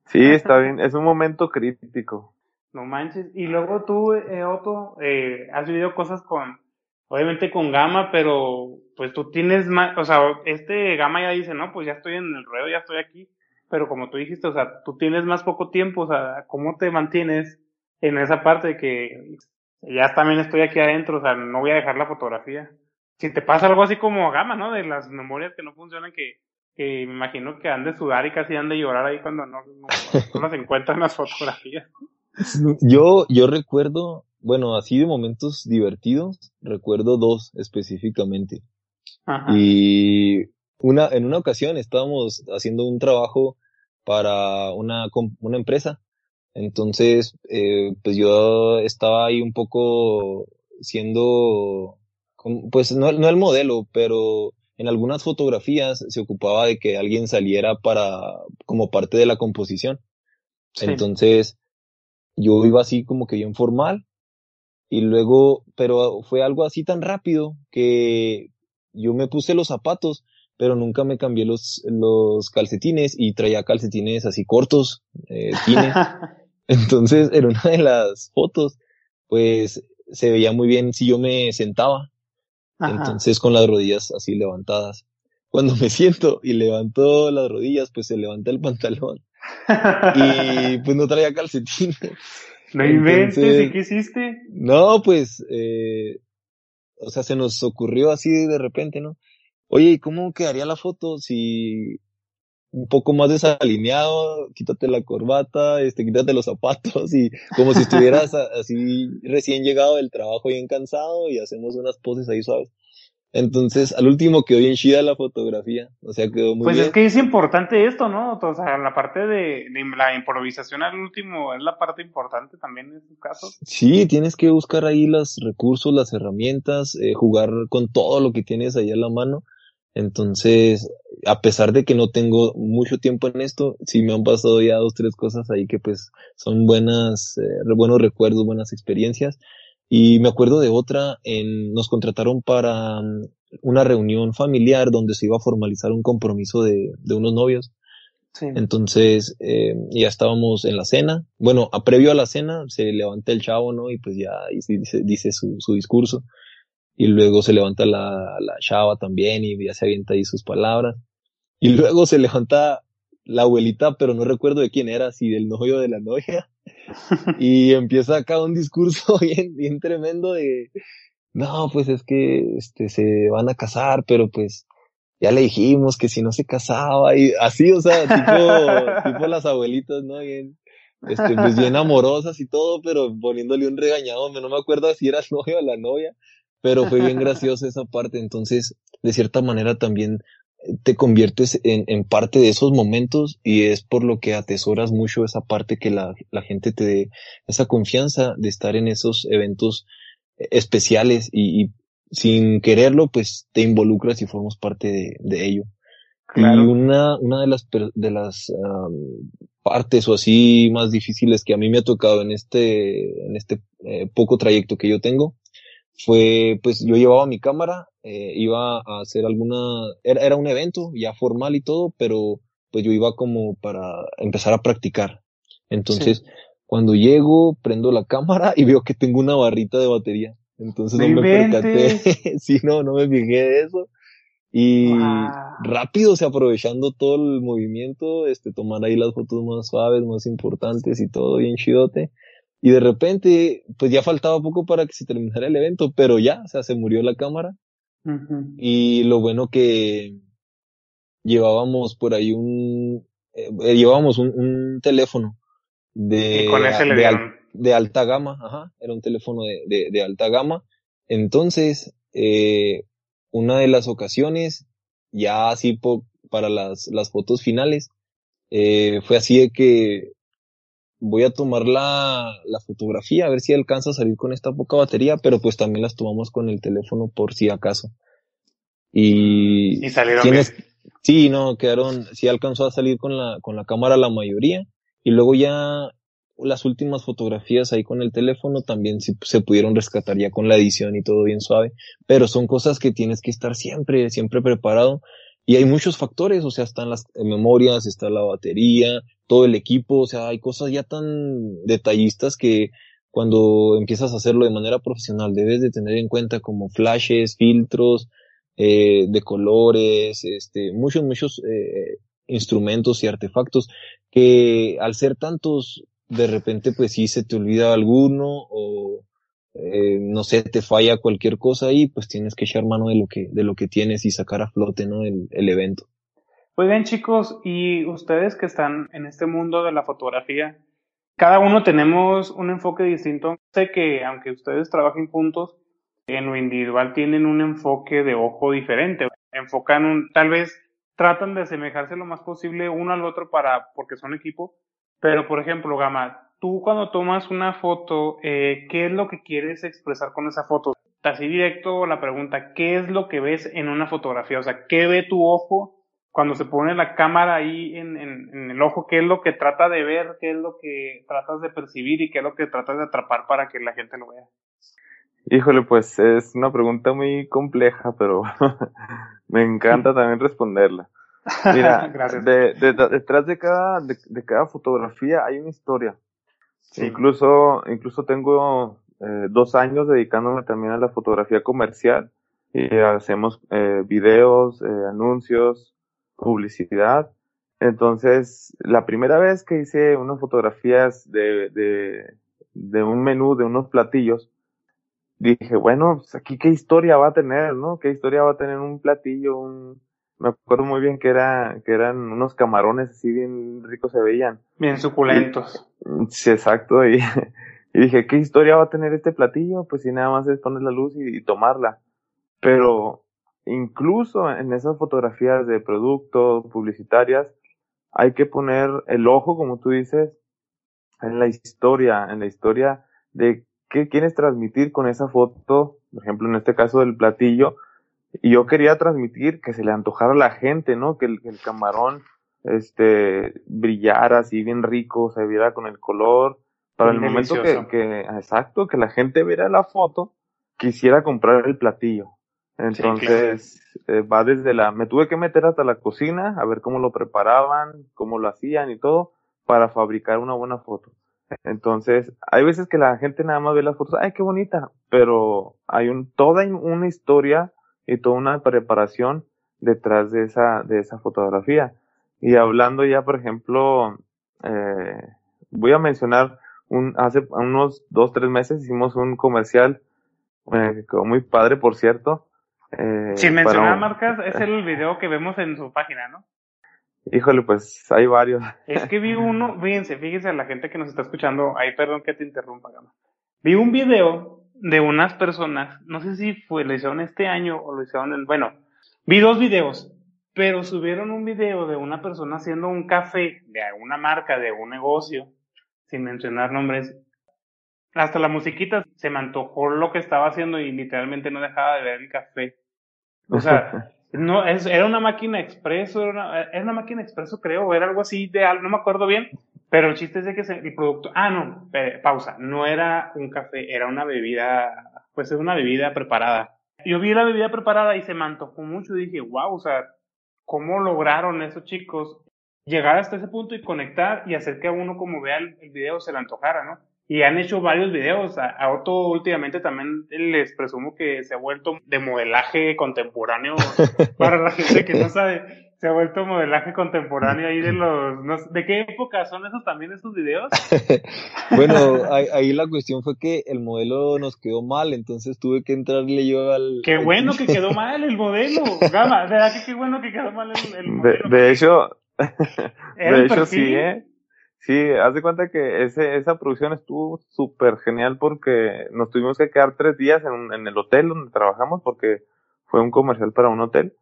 sí, está bien, es un momento crítico. No manches. Y luego tú, eh, Otto, eh, has vivido cosas con, obviamente con Gama, pero pues tú tienes más, o sea, este Gama ya dice, no, pues ya estoy en el ruedo, ya estoy aquí. Pero como tú dijiste, o sea, tú tienes más poco tiempo, o sea, ¿cómo te mantienes en esa parte de que ya también estoy aquí adentro, o sea, no voy a dejar la fotografía? Si te pasa algo así como Gama, ¿no? De las memorias que no funcionan, que, que me imagino que han de sudar y casi han de llorar ahí cuando no, no, no las encuentran las fotografías. Yo, yo recuerdo, bueno, así de momentos divertidos, recuerdo dos específicamente. Ajá. Y una, en una ocasión estábamos haciendo un trabajo para una, una empresa. Entonces, eh, pues yo estaba ahí un poco siendo, pues no, no el modelo, pero en algunas fotografías se ocupaba de que alguien saliera para, como parte de la composición. Sí. Entonces, yo iba así como que bien formal y luego, pero fue algo así tan rápido que yo me puse los zapatos, pero nunca me cambié los, los calcetines y traía calcetines así cortos, eh, tines. Entonces, en una de las fotos, pues se veía muy bien si yo me sentaba, Ajá. entonces con las rodillas así levantadas. Cuando me siento y levanto las rodillas, pues se levanta el pantalón y pues no traía calcetines. no inventes, entonces- ¿y qué hiciste? No, pues, eh, o sea, se nos ocurrió así de repente, ¿no? Oye, ¿y cómo quedaría la foto si un poco más desalineado, quítate la corbata, este, quítate los zapatos y como si estuvieras así recién llegado del trabajo bien cansado y hacemos unas poses ahí suaves. Entonces, al último quedó bien chida la fotografía, o sea, quedó muy Pues bien. es que es importante esto, ¿no? O sea, la parte de, de la improvisación al último es la parte importante también en su caso. Sí, tienes que buscar ahí los recursos, las herramientas, eh, jugar con todo lo que tienes ahí a la mano. Entonces, a pesar de que no tengo mucho tiempo en esto, sí me han pasado ya dos, tres cosas ahí que pues son buenas, eh, buenos recuerdos, buenas experiencias. Y me acuerdo de otra, en, nos contrataron para mm, una reunión familiar donde se iba a formalizar un compromiso de, de unos novios. Sí. Entonces, eh, ya estábamos en la cena. Bueno, a previo a la cena se levanta el chavo, ¿no? Y pues ya dice, dice su, su discurso. Y luego se levanta la, la chava también y ya se avienta ahí sus palabras. Y luego se levanta la abuelita, pero no recuerdo de quién era, si del novio o de la novia. Y empieza acá un discurso bien, bien tremendo de, no, pues es que, este, se van a casar, pero pues, ya le dijimos que si no se casaba y así, o sea, tipo, tipo las abuelitas, ¿no? Bien, este, pues bien amorosas y todo, pero poniéndole un regañado, no me acuerdo si era el novio o la novia, pero fue bien graciosa esa parte, entonces de cierta manera también te conviertes en, en, parte de esos momentos y es por lo que atesoras mucho esa parte que la, la gente te dé esa confianza de estar en esos eventos especiales y, y sin quererlo pues te involucras y formas parte de, de ello. Claro. Y una, una de las, de las um, partes o así más difíciles que a mí me ha tocado en este, en este eh, poco trayecto que yo tengo fue, pues yo llevaba mi cámara, eh, iba a hacer alguna, era, era un evento ya formal y todo, pero pues yo iba como para empezar a practicar. Entonces, sí. cuando llego, prendo la cámara y veo que tengo una barrita de batería. Entonces no, me percaté. sí, no, no me fijé de eso. Y wow. rápido, o sea, aprovechando todo el movimiento, este, tomar ahí las fotos más suaves, más importantes y todo bien chidote. Y de repente, pues ya faltaba poco para que se terminara el evento, pero ya, o sea, se murió la cámara. Uh -huh. Y lo bueno que llevábamos por ahí un, eh, llevábamos un, un, teléfono de, de, al, de, alta gama, ajá, era un teléfono de, de, de alta gama. Entonces, eh, una de las ocasiones, ya así po, para las, las fotos finales, eh, fue así de que voy a tomar la, la fotografía, a ver si alcanza a salir con esta poca batería, pero pues también las tomamos con el teléfono por si acaso. Y, y salieron bien. Sí, no, quedaron, sí alcanzó a salir con la, con la cámara la mayoría, y luego ya las últimas fotografías ahí con el teléfono también se, se, pudieron rescatar ya con la edición y todo bien suave, pero son cosas que tienes que estar siempre, siempre preparado. Y hay muchos factores, o sea, están las memorias, está la batería, todo el equipo, o sea, hay cosas ya tan detallistas que cuando empiezas a hacerlo de manera profesional debes de tener en cuenta como flashes, filtros, eh, de colores, este, muchos, muchos eh, instrumentos y artefactos que al ser tantos de repente pues sí se te olvida alguno o eh, no sé, te falla cualquier cosa y pues tienes que echar mano de lo que, de lo que tienes y sacar a flote, ¿no? El, el evento. Oigan chicos, y ustedes que están en este mundo de la fotografía, cada uno tenemos un enfoque distinto. Sé que aunque ustedes trabajen juntos, en lo individual tienen un enfoque de ojo diferente. Enfocan un, tal vez tratan de asemejarse lo más posible uno al otro para, porque son equipo, pero, por ejemplo, Gama, tú cuando tomas una foto, eh, ¿qué es lo que quieres expresar con esa foto? Así directo la pregunta, ¿qué es lo que ves en una fotografía? O sea, ¿qué ve tu ojo cuando se pone la cámara ahí en, en, en el ojo? ¿Qué es lo que trata de ver? ¿Qué es lo que tratas de percibir? ¿Y qué es lo que tratas de atrapar para que la gente lo vea? Híjole, pues es una pregunta muy compleja, pero me encanta también responderla. Mira, de, de, de, detrás de cada, de, cada fotografía hay una historia. Sí. Incluso, incluso tengo eh, dos años dedicándome también a la fotografía comercial y hacemos eh, videos, eh, anuncios, publicidad. Entonces, la primera vez que hice unas fotografías de, de, de un menú, de unos platillos, dije, bueno, pues aquí qué historia va a tener, ¿no? ¿Qué historia va a tener un platillo, un, me acuerdo muy bien que era que eran unos camarones así bien ricos se veían. Bien suculentos. Y, sí exacto y, y, dije qué historia va a tener este platillo pues si nada más es poner la luz y, y, tomarla. Pero incluso en esas fotografías de productos publicitarias hay que poner el ojo como tú dices en la historia en la historia de qué quieres transmitir con esa foto por ejemplo en este caso del platillo y yo quería transmitir que se le antojara a la gente, ¿no? Que el, que el camarón, este, brillara así bien rico, se viera con el color, para el momento que, que, exacto, que la gente viera la foto, quisiera comprar el platillo. Entonces, sí, claro. eh, va desde la, me tuve que meter hasta la cocina a ver cómo lo preparaban, cómo lo hacían y todo, para fabricar una buena foto. Entonces, hay veces que la gente nada más ve las fotos, ay, qué bonita, pero hay un, toda una historia y toda una preparación detrás de esa, de esa fotografía. Y hablando ya, por ejemplo, eh, voy a mencionar un, hace unos dos, tres meses hicimos un comercial, eh, muy padre, por cierto. Eh, Sin mencionar marcas, es el video que vemos en su página, ¿no? Híjole, pues hay varios. Es que vi uno, fíjense, fíjense a la gente que nos está escuchando, ahí perdón que te interrumpa, Gama. Vi un video de unas personas, no sé si fue, lo hicieron este año o lo hicieron en, bueno, vi dos videos, pero subieron un video de una persona haciendo un café de una marca, de un negocio, sin mencionar nombres. Hasta la musiquita se me antojó lo que estaba haciendo y literalmente no dejaba de ver el café. O sea, no, es, era una máquina expreso, era una, era una máquina expreso creo, era algo así de no me acuerdo bien, pero el chiste es de que se- el producto, ah, no, pausa, no era un café, era una bebida, pues es una bebida preparada. Yo vi la bebida preparada y se me antojó mucho y dije, wow, o sea, ¿cómo lograron esos chicos llegar hasta ese punto y conectar y hacer que a uno como vea el, el video se le antojara, ¿no? Y han hecho varios videos, a, a Otto últimamente también les presumo que se ha vuelto de modelaje contemporáneo, para la gente que no sabe, se ha vuelto modelaje contemporáneo ahí de los, no ¿de qué época son esos también esos videos? Bueno, ahí, ahí la cuestión fue que el modelo nos quedó mal, entonces tuve que entrarle yo al... Qué bueno que quedó mal el modelo, Gama, ¿verdad que qué bueno que quedó mal el, el De, modelo? de hecho, de hecho perfil. sí, ¿eh? Sí, haz de cuenta que ese, esa producción estuvo súper genial porque nos tuvimos que quedar tres días en, un- en el hotel donde trabajamos porque fue un comercial para un hotel.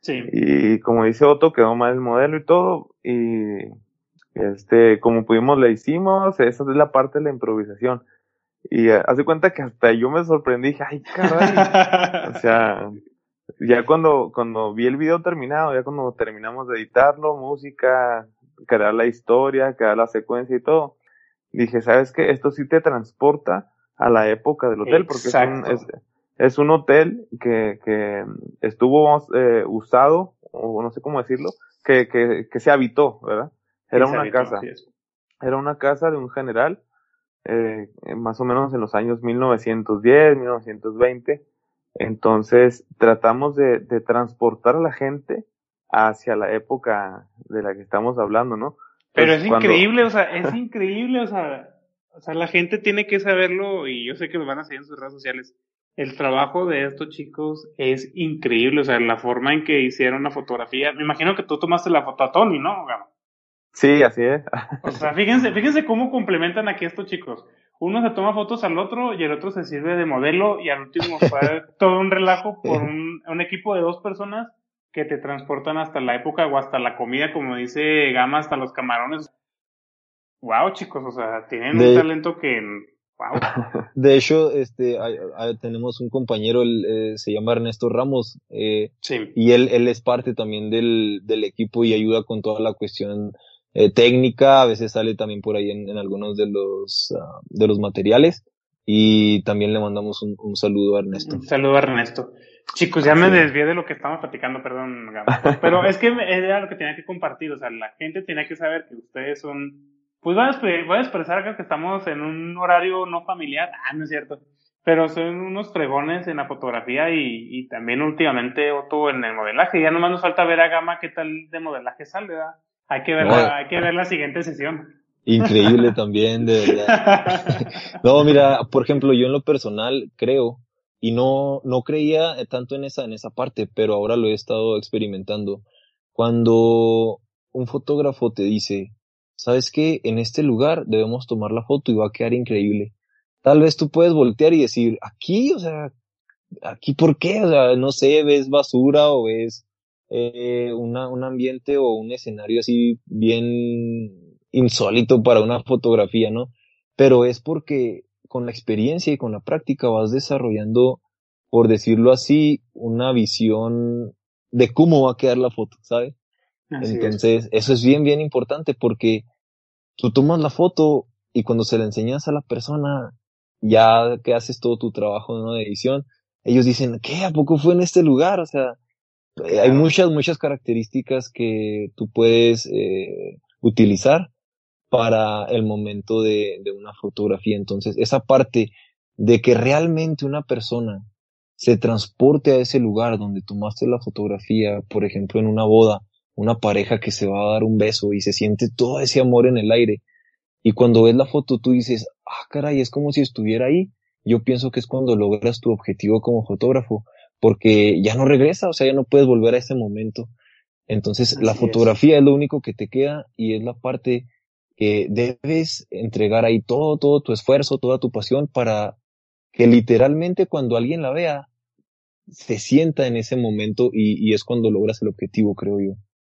Sí, Y como dice Otto, quedó mal el modelo y todo. Y este, como pudimos, le hicimos. Esa es la parte de la improvisación. Y eh, haz de cuenta que hasta yo me sorprendí. Dije, ay, caray. O sea, ya cuando, cuando vi el video terminado, ya cuando terminamos de editarlo, música, crear la historia, crear la secuencia y todo, dije, ¿sabes qué? Esto sí te transporta a la época del hotel, porque es un, Exacto. es, es un hotel que, que estuvo eh, usado, o no sé cómo decirlo, que, que, que se habitó, ¿verdad? Era una casa era una casa de un general, eh, más o menos en los años 1910, 1920. Entonces tratamos de, de transportar a la gente hacia la época de la que estamos hablando, ¿no? Pero Pues es cuando- increíble, o sea, es increíble, o sea, o sea, la gente tiene que saberlo y yo sé que lo van a seguir en sus redes sociales. El trabajo de estos chicos es increíble, o sea, la forma en que hicieron la fotografía. Me imagino que tú tomaste la foto a Tony, ¿no? Sí, así es. O sea, fíjense, fíjense cómo complementan aquí estos chicos. Uno se toma fotos al otro y el otro se sirve de modelo y al último fue todo un relajo por un, un equipo de dos personas que te transportan hasta la época o hasta la comida, como dice Gama, hasta los camarones. Wow, chicos, o sea, tienen De- un talento que, wow. De hecho, este, hay- hay- tenemos un compañero, él, eh, se llama Ernesto Ramos, eh, Sí, y él, él es parte también del, del equipo y ayuda con toda la cuestión eh, técnica, a veces sale también por ahí en, en algunos de los, ah, de los materiales, y también le mandamos un, un saludo a Ernesto. un saludo a Ernesto. Chicos, ya me desvié de lo que estamos platicando, perdón, Gama. Pero es que era lo que tenía que compartir, o sea, la gente tenía que saber que ustedes son, pues voy a, expre- voy a expresar acá que estamos en un horario no familiar, ah, no es cierto, pero son unos fregones en la fotografía y, y también últimamente Otto en el modelaje, ya nomás nos falta ver a Gama qué tal de modelaje sale, ¿verdad? Hay que ver, No. la, hay que ver la siguiente sesión. Increíble también, de verdad. No, mira, por ejemplo, yo en lo personal creo, y no, no creía tanto en esa, en esa parte, pero ahora lo he estado experimentando. Cuando un fotógrafo te dice, ¿sabes qué? En este lugar debemos tomar la foto y va a quedar increíble. Tal vez tú puedes voltear y decir, aquí, o sea, aquí, ¿por qué? O sea, no sé, ves basura o ves eh, una, un ambiente o un escenario así bien insólito para una fotografía, ¿no? Pero es porque con la experiencia y con la práctica vas desarrollando, por decirlo así, una visión de cómo va a quedar la foto, ¿sabes? Así es. Entonces, eso es bien, bien importante porque tú tomas la foto y cuando se la enseñas a la persona, ya que haces todo tu trabajo ¿no? de edición, ellos dicen, ¿qué? ¿A poco fue en este lugar? O sea, eh, hay muchas, muchas características que tú puedes eh, utilizar para el momento de, de una fotografía. Entonces, esa parte de que realmente una persona se transporte a ese lugar donde tomaste la fotografía, por ejemplo, en una boda, una pareja que se va a dar un beso y se siente todo ese amor en el aire. Y cuando ves la foto tú dices, ah, caray, es como si estuviera ahí. Yo pienso que es cuando logras tu objetivo como fotógrafo, porque ya no regresa, o sea, ya no puedes volver a ese momento. Entonces, la es. fotografía es lo único que te queda y es la parte que debes entregar ahí todo, todo tu esfuerzo, toda tu pasión para que literalmente cuando alguien la vea, se sienta en ese momento y, y es cuando logras el objetivo, creo yo.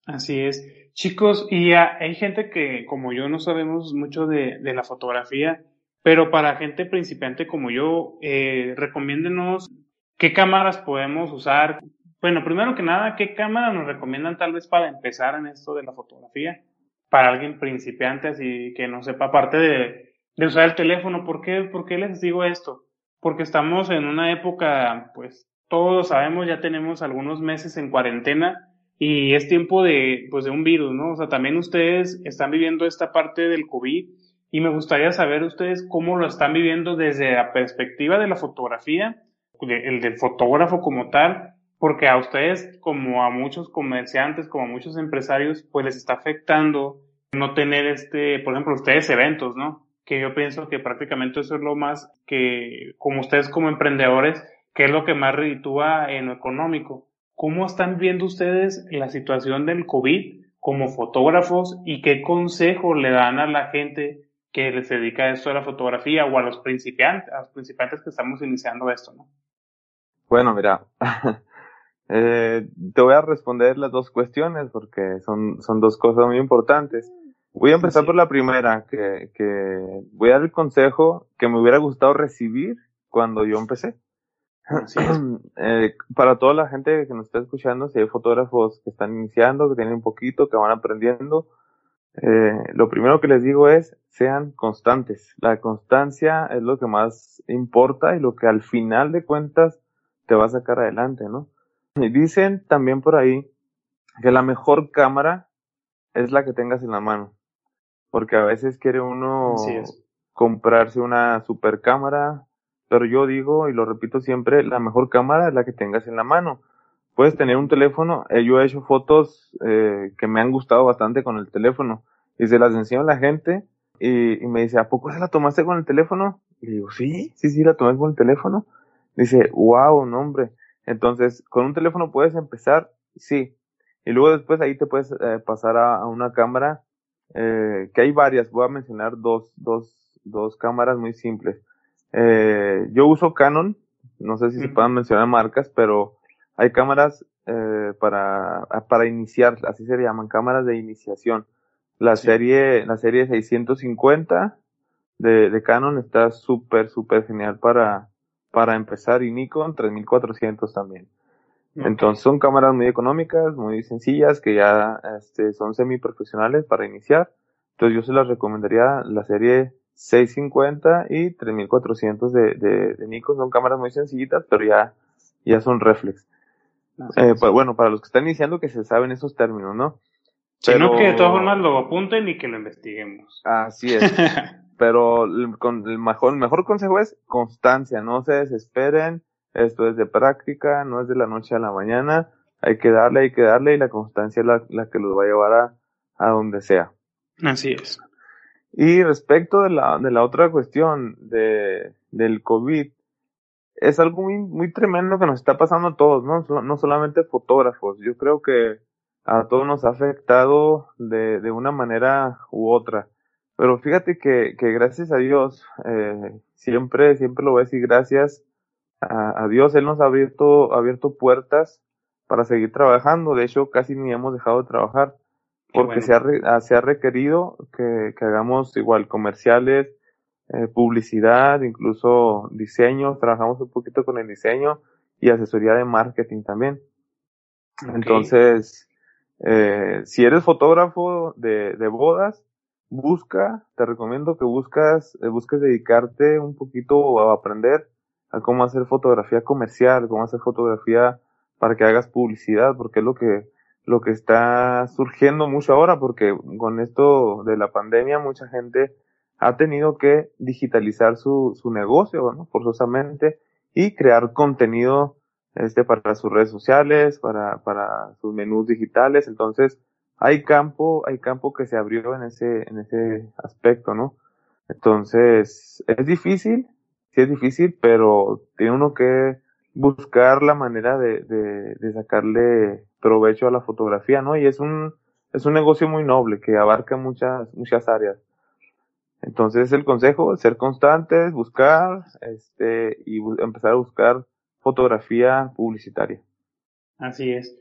Así es. Chicos, y hay gente que, como yo, no sabemos mucho de, de la fotografía, pero para gente principiante como yo, eh, recomiéndenos qué cámaras podemos usar. Bueno, primero que nada, ¿qué cámara nos recomiendan tal vez para empezar en esto de la fotografía? Para alguien principiante, así que no sepa, aparte de, usar el teléfono, ¿por qué, ¿por qué les digo esto? Porque estamos en una época, pues todos sabemos, ya tenemos algunos meses en cuarentena y es tiempo de, pues, de un virus, ¿no? O sea, también ustedes están viviendo esta parte del COVID y me gustaría saber ustedes cómo lo están viviendo desde la perspectiva de la fotografía, el del fotógrafo como tal, porque a ustedes, como a muchos comerciantes, como a muchos empresarios, pues les está afectando no tener este, por ejemplo, ustedes eventos, ¿no? Que yo pienso que prácticamente eso es lo más que, como ustedes como emprendedores, que es lo que más reditúa en lo económico. ¿Cómo están viendo ustedes la situación del COVID como fotógrafos y qué consejo le dan a la gente que les dedica a esto de la fotografía o a los principiantes, a los principiantes que estamos iniciando esto, ¿no? Bueno, mira, eh, te voy a responder las dos cuestiones porque son, son dos cosas muy importantes. Voy a empezar por la primera, que, que voy a dar el consejo que me hubiera gustado recibir cuando yo empecé. eh, para toda la gente que nos está escuchando, si hay fotógrafos que están iniciando, que tienen un poquito, que van aprendiendo, eh, lo primero que les digo es, sean constantes. La constancia es lo que más importa y lo que al final de cuentas te va a sacar adelante, ¿no? Y dicen también por ahí que la mejor cámara es la que tengas en la mano. Porque a veces quiere uno comprarse una super cámara, pero yo digo y lo repito siempre, la mejor cámara es la que tengas en la mano puedes tener un teléfono. Eh, yo he hecho fotos eh, que me han gustado bastante con el teléfono y se las enseño a la gente y, y, me dice, ¿a poco se la tomaste con el teléfono? Y digo, sí, sí, sí, la tomé con el teléfono. Dice, wow, no hombre. Entonces, con un teléfono puedes empezar, sí. Y luego después ahí te puedes eh, pasar a, a, una cámara, eh, que hay varias, voy a mencionar dos, dos, dos cámaras muy simples. Eh, yo uso Canon, no sé si se puedan mencionar marcas, pero hay cámaras eh, para, para iniciar, así se llaman, cámaras de iniciación. La sí. serie, la serie 650 de, de Canon está súper, súper genial para, para empezar y Nikon 3400 también. Okay. Entonces son cámaras muy económicas, muy sencillas, que ya este, son semi profesionales para iniciar. Entonces yo se las recomendaría la serie 650 y 3400 de, de, de Nikon. Son cámaras muy sencillitas, pero ya, ya son reflex. Eh, pues, bueno, para los que están iniciando que se saben esos términos, ¿no? Sino Pero... que de todas formas lo apunten y que lo investiguemos. Así es. Pero el, con, el mejor, el mejor consejo es constancia, no se desesperen, esto es de práctica, no es de la noche a la mañana, hay que darle, hay que darle y la constancia es la, la que los va a llevar a, a donde sea. Así es. Y respecto de la, de la otra cuestión de, del COVID, es algo muy, muy tremendo que nos está pasando a todos, ¿no? No solamente fotógrafos. Yo creo que a todos nos ha afectado de, de una manera u otra. Pero fíjate que, que gracias a Dios, eh, siempre, siempre lo voy a decir gracias a, a, Dios, Él nos ha abierto, abierto puertas para seguir trabajando. De hecho, casi ni hemos dejado de trabajar porque bueno. se, ha, se ha requerido que, que hagamos igual comerciales, eh, publicidad, incluso diseño, trabajamos un poquito con el diseño y asesoría de marketing también. Okay. Entonces, eh, si eres fotógrafo de, de, bodas, busca, te recomiendo que buscas, eh, busques dedicarte un poquito a aprender a cómo hacer fotografía comercial, cómo hacer fotografía para que hagas publicidad, porque es lo que, lo que está surgiendo mucho ahora, porque con esto de la pandemia mucha gente ha tenido que digitalizar su, su negocio. Forzosamente, y crear contenido este para sus redes sociales, para, para sus menús digitales. Entonces, hay campo, hay campo que se abrió en ese, en ese aspecto, ¿no? Entonces, es difícil, sí es difícil, pero tiene uno que buscar la manera de, de, sacarle provecho a la fotografía, ¿no? Y es un, es un negocio muy noble que abarca muchas, muchas áreas. Entonces el consejo, ser constantes, buscar, este, y empezar a buscar fotografía publicitaria. Así es.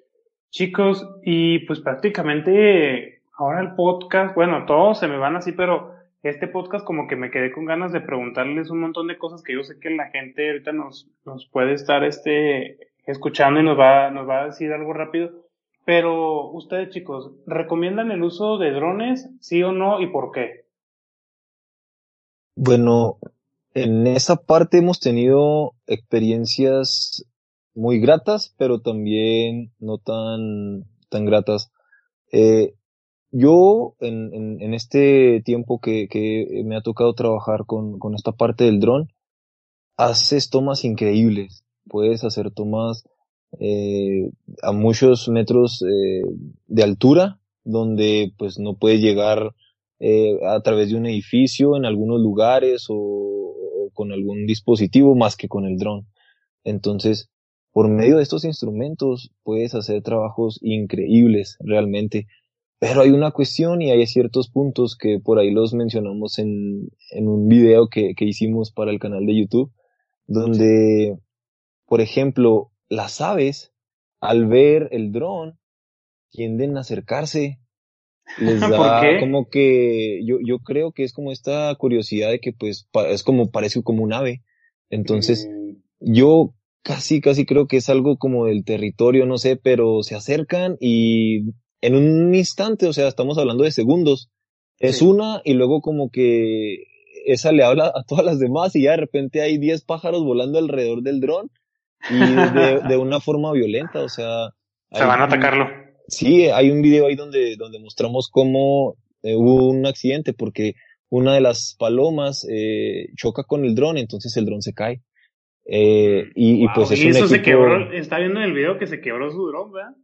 Chicos, y pues prácticamente ahora el podcast, bueno, todos se me van así, pero este podcast como que me quedé con ganas de preguntarles un montón de cosas que yo sé que la gente ahorita nos, nos puede estar este, escuchando y nos va, nos va a decir algo rápido. Pero ustedes chicos, ¿recomiendan el uso de drones? ¿Sí o no? ¿Y por qué? Bueno, en esa parte hemos tenido experiencias muy gratas, pero también no tan, tan gratas. Eh, yo, en, en, este tiempo que, que me ha tocado trabajar con, con esta parte del dron, haces tomas increíbles. Puedes hacer tomas eh, a muchos metros eh, de altura, donde pues no puedes llegar a través de un edificio en algunos lugares o, o con algún dispositivo más que con el dron. Entonces, por medio de estos instrumentos puedes hacer trabajos increíbles realmente. Pero hay una cuestión y hay ciertos puntos que por ahí los mencionamos en, en un video que, que hicimos para el canal de YouTube, donde, por ejemplo, las aves, al ver el dron, tienden a acercarse. Les ¿Por da qué? como que, yo, yo creo que es como esta curiosidad de que pues es como, parece como un ave. Entonces, Mm, yo casi, casi creo que es algo como del territorio, no sé, pero se acercan y en un instante, o sea, estamos hablando de segundos, es Sí. una y luego como que esa le habla a todas las demás y ya de repente hay 10 pájaros volando alrededor del dron y de, de una forma violenta, o sea... se van a un- atacarlo. Sí, hay un video ahí donde, donde mostramos cómo eh, hubo un accidente porque una de las palomas eh, choca con el dron, entonces el dron se cae. Eh, y, y Wow, pues es y un eso se quebró, está viendo en el video que se quebró su dron, ¿verdad?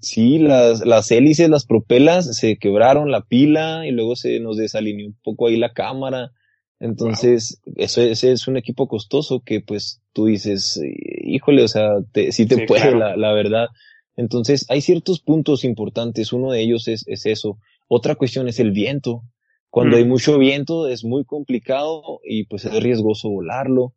Sí, las, las hélices, las propelas se quebraron, la pila y luego se nos desalineó un poco ahí la cámara. Entonces, eso ese es un equipo costoso que pues tú dices, híjole, o sea, te, sí te Sí, puede, claro. la, la verdad. Entonces, hay ciertos puntos importantes. Uno de ellos es, es eso. Otra cuestión es el viento. Cuando Mm. hay mucho viento es muy complicado y pues es riesgoso volarlo.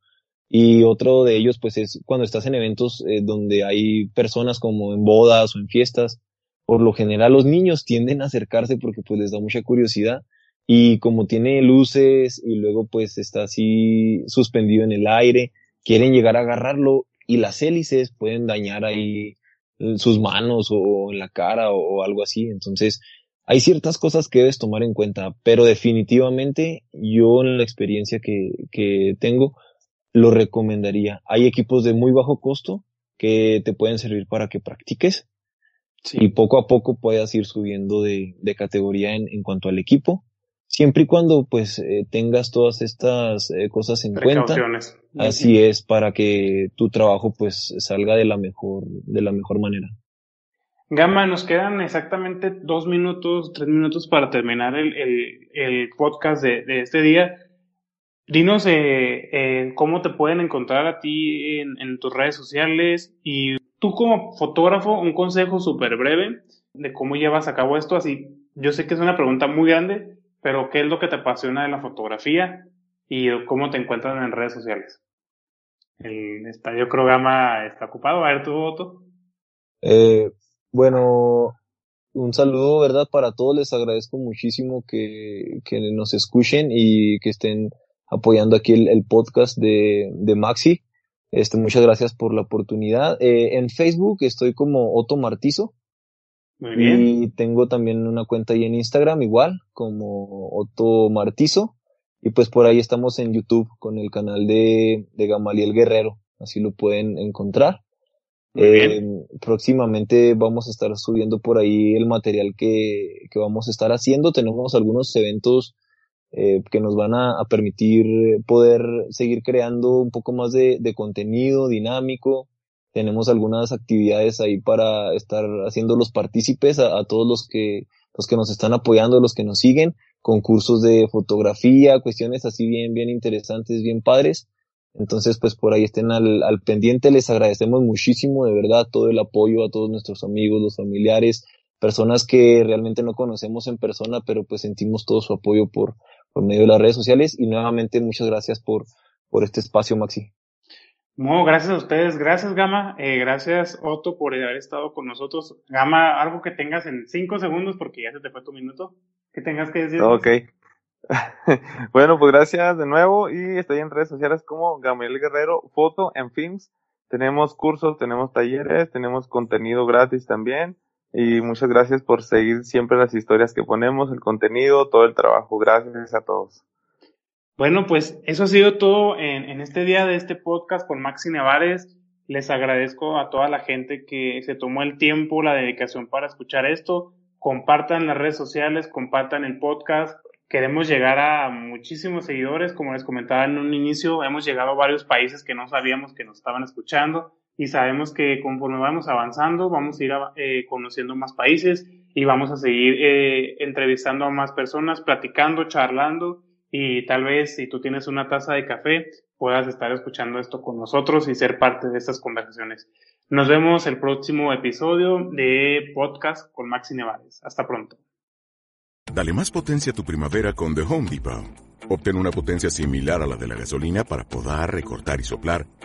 Y otro de ellos, pues, es cuando estás en eventos eh, donde hay personas como en bodas o en fiestas. Por lo general, los niños tienden a acercarse porque pues les da mucha curiosidad. Y como tiene luces y luego pues está así suspendido en el aire, quieren llegar a agarrarlo y las hélices pueden dañar ahí eh, sus manos o en la cara o, o algo así. Entonces, hay ciertas cosas que debes tomar en cuenta, pero definitivamente yo en la experiencia que, que tengo, lo recomendaría. Hay equipos de muy bajo costo que te pueden servir para que practiques y poco a poco puedas ir subiendo de, de categoría en, en cuanto al equipo, siempre y cuando pues eh, tengas todas estas eh, cosas en cuenta. Así es, para que tu trabajo pues salga de la mejor, de la mejor manera. Gama, nos quedan exactamente dos minutos, tres minutos para terminar el, el, el podcast de, de este día. Dinos eh, eh, cómo te pueden encontrar a ti en, tus redes sociales y tú como fotógrafo, un consejo súper breve de cómo llevas a cabo esto. Así, yo sé que es una pregunta muy grande, pero ¿qué es lo que te apasiona de la fotografía y cómo te encuentran en redes sociales? El estadio creo Gama está ocupado. A ver tu voto. Eh, bueno, un saludo, ¿verdad? Para todos, les agradezco muchísimo que nos escuchen y que estén apoyando aquí el, el podcast de, de Maxi. Este, muchas gracias por la oportunidad. Eh, en Facebook estoy como Otto Martizo Muy bien. y tengo también una cuenta ahí en Instagram igual como Otto Martizo y pues por ahí estamos en YouTube con el canal de, de Gamaliel Guerrero, así lo pueden encontrar. Eh, próximamente vamos a estar subiendo por ahí el material que, que vamos a estar haciendo. Tenemos algunos eventos eh, que nos van a, permitir poder seguir creando un poco más de, de contenido dinámico. Tenemos algunas actividades ahí para estar haciendo los partícipes a, a todos los que, los que nos están apoyando, los que nos siguen, concursos de fotografía, cuestiones así bien, bien interesantes, bien padres. Entonces, pues por ahí estén al, al pendiente. Les agradecemos muchísimo, de verdad, todo el apoyo a todos nuestros amigos, los familiares, personas que realmente no conocemos en persona, pero pues sentimos todo su apoyo por, por medio de las redes sociales y nuevamente muchas gracias por, por este espacio, Maxi. No, gracias a ustedes, gracias Gama, eh, gracias Otto por haber estado con nosotros. Gama, algo que tengas en cinco segundos porque ya se te fue tu minuto, que tengas que decir. Ok. bueno, pues gracias de nuevo y estoy en redes sociales como Gamaliel Guerrero, foto en films. Tenemos cursos, tenemos talleres, tenemos contenido gratis también y muchas gracias por seguir siempre las historias que ponemos, el contenido, todo el trabajo. Gracias a todos. Bueno, pues eso ha sido todo en, en este día de este podcast con Maxi Nevares. Les agradezco a toda la gente que se tomó el tiempo, la dedicación para escuchar esto. Compartan las redes sociales, compartan el podcast. Queremos llegar a muchísimos seguidores. Como les comentaba en un inicio, hemos llegado a varios países que no sabíamos que nos estaban escuchando y sabemos que conforme vamos avanzando vamos a ir eh, conociendo más países y vamos a seguir eh, entrevistando a más personas, platicando, charlando y tal vez si tú tienes una taza de café puedas estar escuchando esto con nosotros y ser parte de estas conversaciones. Nos vemos el próximo episodio de podcast con Maxi Nevares. Hasta pronto. Dale más potencia a tu primavera con The Home Depot. Obtén una potencia similar a la de la gasolina para podar, recortar y soplar